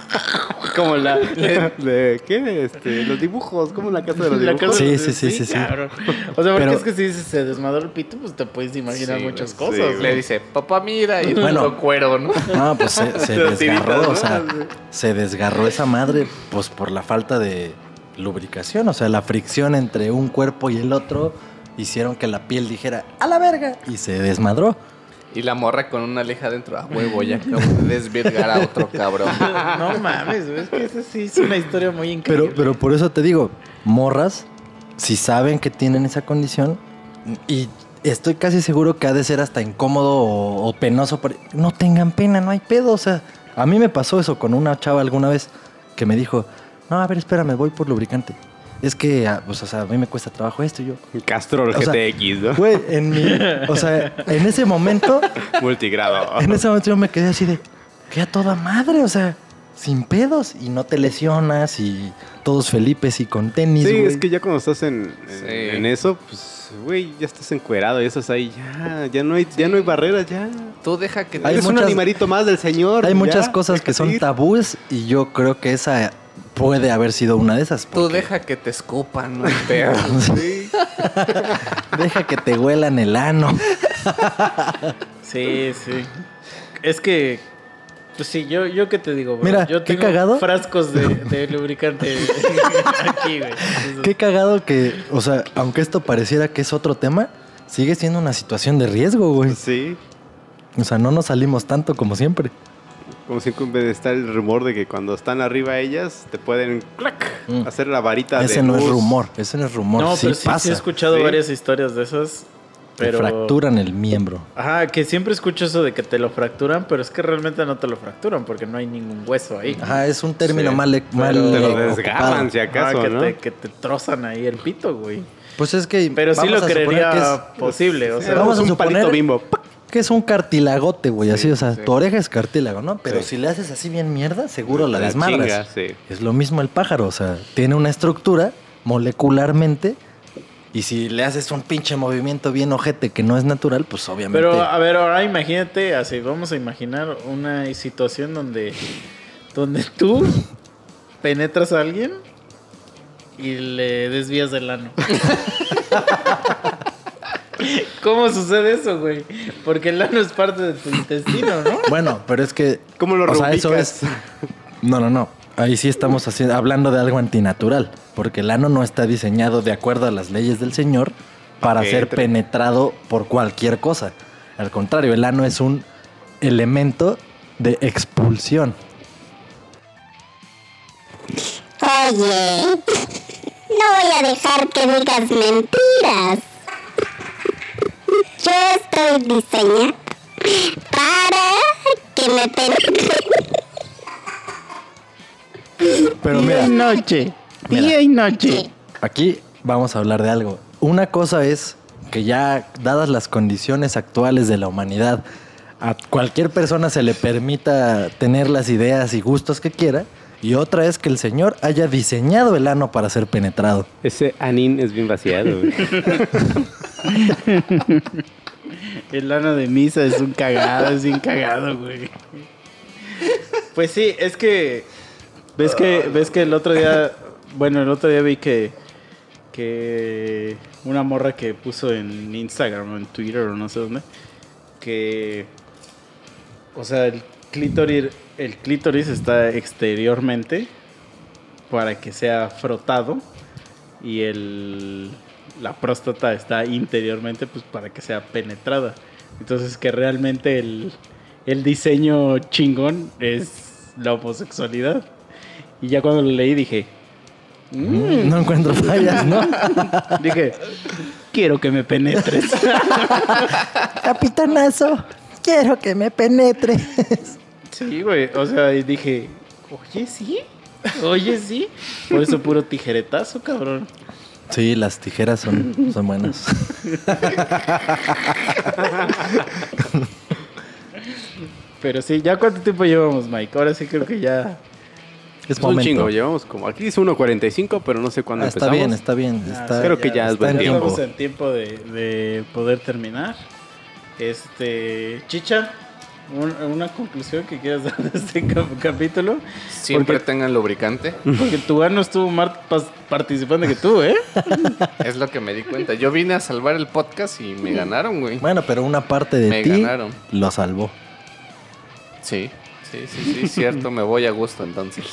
Como la. de, ¿Qué? Este, los dibujos, como la casa de los La dibujos. casa- Sí, sí, sí, sí, sí. O sea, porque Pero- es que si se desmadró el pito, pues te puedes imaginar Sí, muchas cosas. sí, Le dice, papá, mira, y Bueno. cuero, ¿no? No, pues se, se desgarró, o sea, se desgarró esa madre, pues por la falta de lubricación. O sea, la fricción entre un cuerpo y el otro hicieron que la piel dijera, a la verga, y se desmadró. Y la morra con una leja dentro, a huevo, ya acabo de desvirgar a otro cabrón. No mames, es que esa sí es una historia muy increíble. Pero, pero por eso te digo, morras, si saben que tienen esa condición, y estoy casi seguro que ha de ser hasta incómodo o, o penoso, pero no tengan pena, no hay pedo. O sea, a mí me pasó eso con una chava alguna vez que me dijo, no, a ver, espérame, voy por lubricante. Es que, ah, pues, o sea, a mí me cuesta trabajo esto y yo. Castrol O sea, GTX, ¿no? Güey, en mi. O sea, en ese momento, Multigrado. en ese momento yo me quedé así de. Que a toda madre, o sea, sin pedos. Y no te lesionas y todos felipes y con tenis. Sí, güey. es que ya cuando estás en, en, Sí. en eso, pues, güey, ya estás encuerado y estás ahí, ya, ya no hay, ya no hay barreras, ya. Tú deja que te... Hay Eres un muchas- animalito más del señor. Hay ya, muchas cosas que déjate son ir. tabúes y yo creo que esa puede haber sido una de esas. Tú porque deja que te escupan, no. Sí. deja que te huelan el ano. Sí, sí. Es que, pues sí, yo, yo qué te digo, bro? Mira, yo qué tengo cagado. frascos de, de lubricante aquí, güey. Entonces, Qué cagado que, o sea, aunque esto pareciera que es otro tema, sigue siendo una situación de riesgo, güey. Sí. O sea, no nos salimos tanto como siempre. Como siempre está el rumor de que cuando están arriba ellas te pueden clac, Mm. hacer la varita de Ese no es rumor, ese no es rumor. No, sí pero sí, he escuchado Sí. varias historias de esas. Te Pero. fracturan el miembro. Ajá, que siempre escucho eso de que te lo fracturan, pero es que realmente no te lo fracturan porque no hay ningún hueso ahí. Ajá, es un término Sí. mal, mal Te lo desgarran si Ajá, acaso, que, ¿no? te, que te trozan ahí el pito, güey. Pues es que. Pero sí lo creería que es- posible. O sea, Vamos a un suponer- palito bimbo. Que es un cartilagote, güey, así, o sea, sí. tu oreja es cartílago, ¿no? Pero Sí. si le haces así bien mierda, seguro la, La desmadras. chinga, sí. Es lo mismo el pájaro, o sea, tiene una estructura molecularmente y si le haces un pinche movimiento bien ojete que no es natural, pues obviamente Pero a ver, ahora imagínate, así vamos a imaginar una situación donde, donde tú penetras a alguien y le desvías del ano. ¿Cómo sucede eso, güey? Porque el ano es parte de tu intestino, ¿no? Bueno, pero es que ¿Cómo lo o sea, eso es No, no, no. Ahí sí estamos haciendo, hablando de algo antinatural, porque el ano no está diseñado de acuerdo a las leyes del Señor para ser entre. penetrado por cualquier cosa. Al contrario, el ano es un elemento de expulsión. Oye, no voy a dejar que digas mentiras. Yo estoy diseñada para que me penetren. Pero Día mira, y noche. Mira. Día y noche. Aquí vamos a hablar de algo. Una cosa es que ya dadas las condiciones actuales de la humanidad, a cualquier persona se le permita tener las ideas y gustos que quiera. Y otra es que el Señor haya diseñado el ano para ser penetrado. Ese anín es bien vaciado, güey. El ano de misa es un cagado, es bien cagado, güey. Pues sí, es que ves que ves que el otro día, bueno, el otro día vi que que una morra que puso en Instagram o en Twitter o no sé dónde que o sea, el clítoris el clítoris está exteriormente para que sea frotado y el la próstata está interiormente pues para que sea penetrada. Entonces que realmente el, el diseño chingón es la homosexualidad. Y ya cuando lo leí dije, "Mm", No encuentro fallas, ¿no? dije, quiero que me penetres. Capitanazo, quiero que me penetre. Sí, güey, o sea, y dije, oye, sí, oye, sí. Por eso puro tijeretazo, cabrón. Sí, las tijeras son, son buenas. Pero sí, ¿ya cuánto tiempo llevamos, Mike? Ahora sí creo que ya... Es Es un momento. chingo, llevamos como... Aquí dice 1.45, pero no sé cuándo Ah, está empezamos. bien, está bien. Ah, Está, Creo que ya es está buen en tiempo. Estamos en tiempo de, de poder terminar. Este, Chicha, un- una conclusión que quieras dar de este cap- capítulo. Siempre Porque, tengan lubricante. porque tu ano estuvo más participante que tú, ¿eh? Es lo que me di cuenta. Yo vine a salvar el podcast y me ganaron, güey. Bueno, pero una parte de Me ti ganaron. lo salvó. Sí, sí, sí, sí, cierto. Me voy a gusto entonces.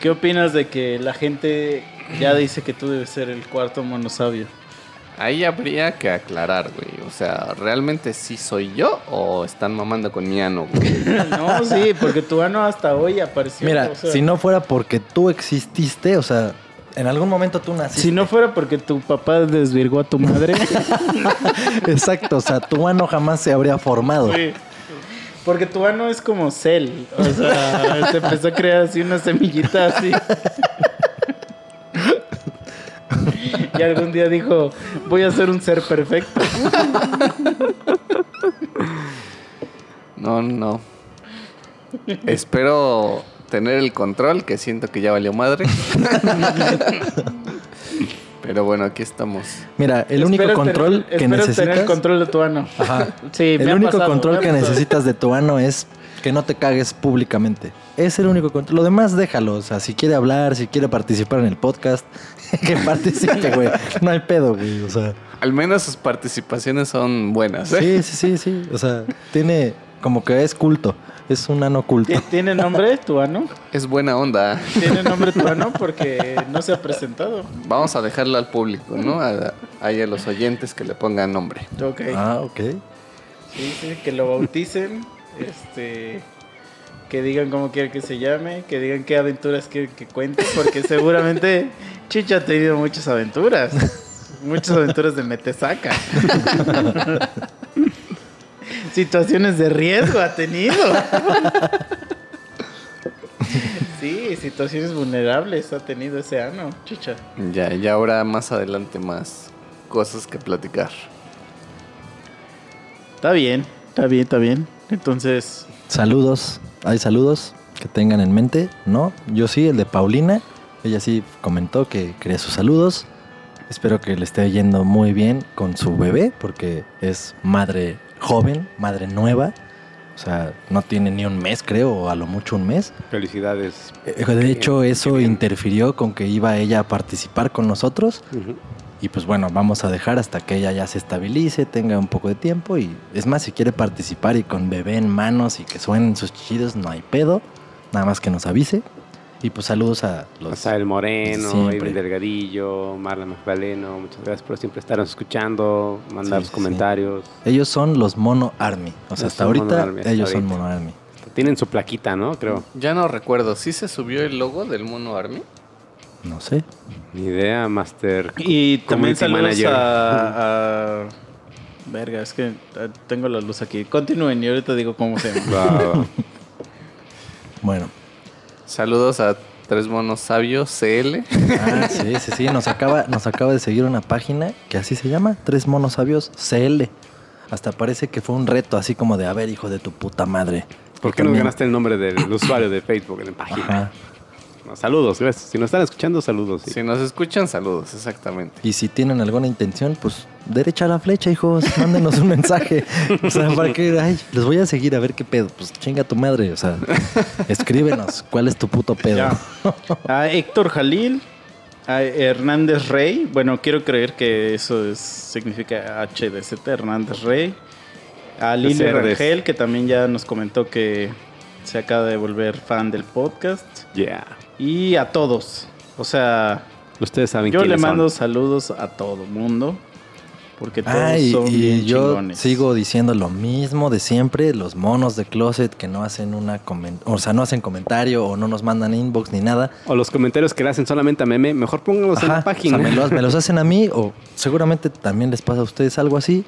¿Qué opinas de que la gente ya dice que tú debes ser el cuarto monosabio? Ahí habría que aclarar, güey. O sea, ¿realmente sí soy yo o están mamando con mi ano, güey? No, sí, porque tu ano hasta hoy apareció. Mira, o sea, si no fuera porque tú exististe, o sea, en algún momento tú naciste. si no fuera porque tu papá desvirgó a tu madre. Exacto, o sea, tu ano jamás se habría formado. Sí. Porque tu ano es como cel. O sea, se empezó a crear así una semillita así. Y algún día dijo, voy a ser un ser perfecto. No, no. Espero tener el control, que siento que ya valió madre. Pero bueno, aquí estamos. Mira, el único control tener- que necesitas. tener el control de tu ano. Ajá. Sí, el único pasado, control que necesitas de tu ano es que no te cagues públicamente. Es el único control. Lo demás déjalo. O sea, si quiere hablar, si quiere participar en el podcast, que participe, güey. No hay pedo, güey. O sea, Al menos sus participaciones son buenas. ¿eh? sí, sí, sí, sí. O sea, tiene como que es culto. Es un ano culto. ¿Ti- ¿Tiene nombre tu ano? Es buena onda. Tiene nombre tu ano porque no se ha presentado. Vamos a dejarlo al público, ¿no? A, a los oyentes que le pongan nombre. Ok. Ah, ok. Sí, sí, que lo bauticen. Este. Que digan cómo quieren que se llame. Que digan qué aventuras quieren que cuente. Porque seguramente Chicho ha tenido muchas aventuras. Muchas aventuras de metesaca. Situaciones de riesgo ha tenido. Sí, situaciones vulnerables ha tenido ese ano, Chicha. Ya, ya habrá más adelante más cosas que platicar. Está bien, está bien, está bien. Entonces, Saludos. Hay saludos que tengan en mente. No, yo sí, el de Paulina. Ella sí comentó que quería sus saludos. Espero que le esté yendo muy bien con su bebé, porque es madre joven, madre nueva. O sea, no tiene ni un mes, creo, o a lo mucho un mes. Felicidades. Eh, De hecho, eso interfirió con que iba ella a participar con nosotros. Ujú. Y pues bueno, vamos a dejar hasta que ella ya se estabilice, tenga un poco de tiempo. Y es más, si quiere participar y con bebé en manos y que suenen sus chillidos, no hay pedo. Nada más que nos avise. Y pues saludos a los... Asael Moreno, Siempre. Irving Delgadillo, Marla Magdaleno, muchas gracias por siempre estarnos escuchando, mandar sus sí, comentarios. Ellos son los Mono Army. O sea, hasta ahorita Army, hasta ellos son. Mono Army. Tienen su plaquita, ¿no? Creo. Ya no recuerdo, ¿sí se subió el logo del Mono Army? No sé. Ni idea, Master. Y también Community saludos Manager. a, a- Verga, es que eh, tengo la luz aquí. Continúen y ahorita digo cómo se llama. Bueno. Saludos a Tres Monos Sabios CL. Ah, sí, sí, sí. Nos acaba, nos acaba de seguir una página que así se llama. Tres Monos Sabios CL. Hasta parece que fue un reto así como de, a ver, hijo de tu puta madre. ¿Por qué no ganaste el nombre del usuario de Facebook en la página? Ajá. Saludos, gracias. Si nos están escuchando, saludos. sí. Si nos escuchan, saludos, exactamente. Y si tienen alguna intención, pues derecha a la flecha, hijos. Mándenos un mensaje. O sea, para que, ay, los voy a seguir a ver qué pedo. Pues chinga tu madre. O sea, escríbenos cuál es tu puto pedo. A Héctor Jalil, a Hernández Rey. Bueno, quiero creer que eso es- significa HDZ, Hernández Rey. A Lili. Rangel, que también ya nos comentó que se acaba de volver fan del podcast. Yeah. Y a todos. O sea, Ustedes saben yo le son. mando saludos a todo mundo. Porque todos Ah, y, son y bien yo chingones. sigo diciendo lo mismo de siempre, los monos de closet que no hacen una o sea, no hacen comentario o no nos mandan inbox ni nada. O los comentarios que le hacen solamente a meme, mejor pónganlos en la página. o sea, me, los, me los hacen a mí o seguramente también les pasa a ustedes algo así.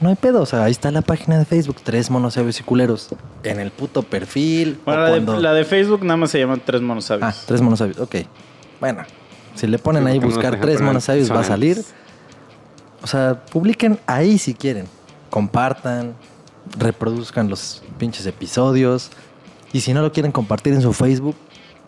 No hay pedo, o sea, ahí está la página de Facebook, tres monos sabios y culeros en el puto perfil. Bueno, o la, cuando- de, la de Facebook nada más se llaman Tres Monos Ah, Sabios. tres monos sabios, ok. Bueno, si le ponen Sí, ahí no buscar tres monos sabios va a salir. O sea, publiquen ahí si quieren. Compartan, reproduzcan los pinches episodios. Y si no lo quieren compartir en su Facebook,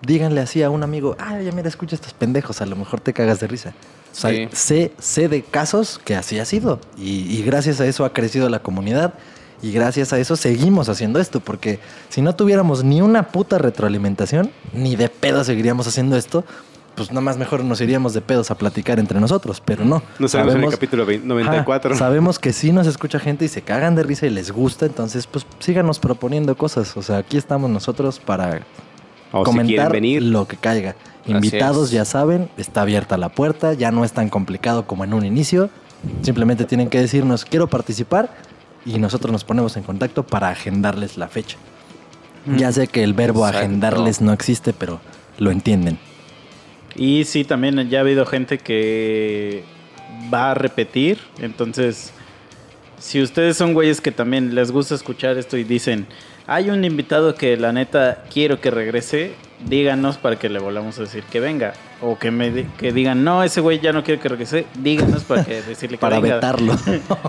díganle así a un amigo, ah, ya mira, escucha estos pendejos, a lo mejor te cagas de risa. O sea, Sí. sé, sé de casos que así ha sido. Y, y gracias a eso ha crecido la comunidad. Y gracias a eso seguimos haciendo esto. Porque si no tuviéramos ni una puta retroalimentación, ni de pedo seguiríamos haciendo esto. Pues nada más mejor nos iríamos de pedos a platicar entre nosotros. Pero no. No sabemos en el capítulo 20 94. Ajá, sabemos que sí nos escucha gente y se cagan de risa y les gusta. Entonces, pues síganos proponiendo cosas. O sea, aquí estamos nosotros para o comentar venir. lo que caiga. Invitados, ya saben, está abierta la puerta, ya no es tan complicado como en un inicio. Simplemente tienen que decirnos, quiero participar, y nosotros nos ponemos en contacto para agendarles la fecha. Ya sé que el verbo Exacto. agendarles no existe, pero lo entienden. Y sí, también ya ha habido gente que va a repetir. Entonces, si ustedes son güeyes que también les gusta escuchar esto y dicen, hay un invitado que la neta quiero que regrese, díganos para que le volvamos a decir que venga. O que me que digan, no, ese güey ya no quiero que regrese, díganos para que decirle que Para venga. vetarlo.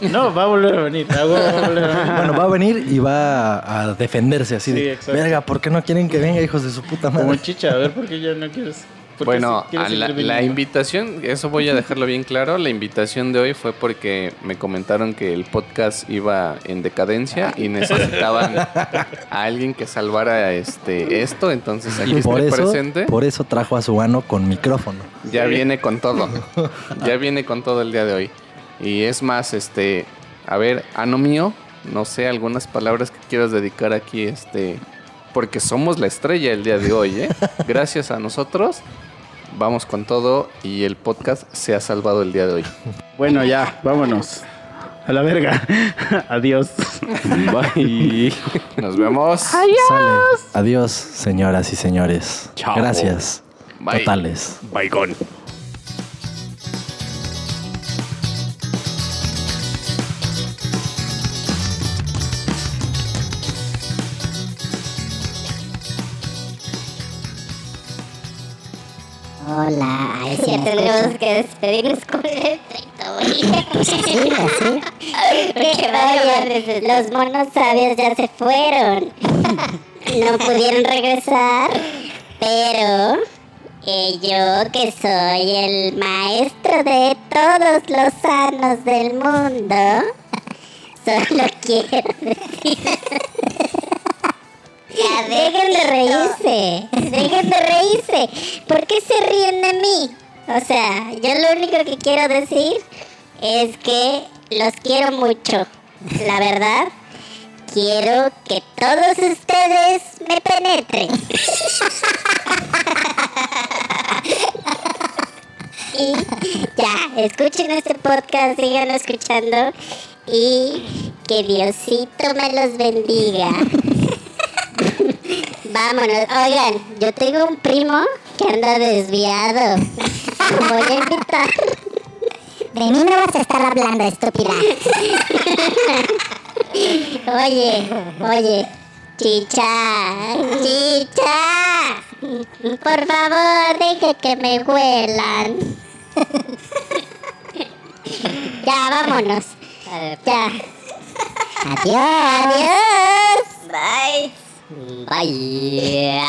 No, va a volver a venir. güey, va a volver a venir. bueno, va a venir y va a, defenderse así Sí, de, exacto. verga, ¿por qué no quieren que venga, hijos de su puta Como madre? chicha, a ver por qué ya no quieres. Bueno, a la, invitación, eso voy a dejarlo bien claro, la invitación de hoy fue porque me comentaron que el podcast iba en decadencia y necesitaban a alguien que salvara este esto, entonces aquí Y por estoy eso, presente. por eso trajo a su ano con micrófono. Ya viene con todo. Ya viene con todo el día de hoy. Y es más, este, a ver, ano mío, no sé, algunas palabras que quieras dedicar aquí, este, porque somos la estrella el día de hoy, ¿eh? Gracias a nosotros, vamos con todo y el podcast se ha salvado el día de hoy. Bueno, ya, vámonos. A la verga. Adiós. Bye. Nos vemos. Sale. Adiós, señoras y señores. Chao. Gracias. Bye. Totales. Baigón. Hola, ay, sí, ya tendremos que despedirnos con el Pues así, así. Porque vaya, los monos sabios ya se fueron. No pudieron regresar, pero eh, yo que soy el maestro de todos los sanos del mundo, solo quiero decir... Ya, dejen de reírse. Dejen de reírse. ¿Por qué se ríen de mí? O sea, yo lo único que quiero decir es que los quiero mucho. La verdad, quiero que todos ustedes me penetren. Y ya, escuchen este podcast, síganlo escuchando y que Diosito me los bendiga. Vámonos. Oigan, yo tengo un primo que anda desviado. Voy a invitar. De mí no vas a estar hablando, estúpida. Oye, oye. Chicha, chicha. Por favor, deje que me huelan. Ya, vámonos. Ya. Adiós. Adiós. Bye. 嗯阿姨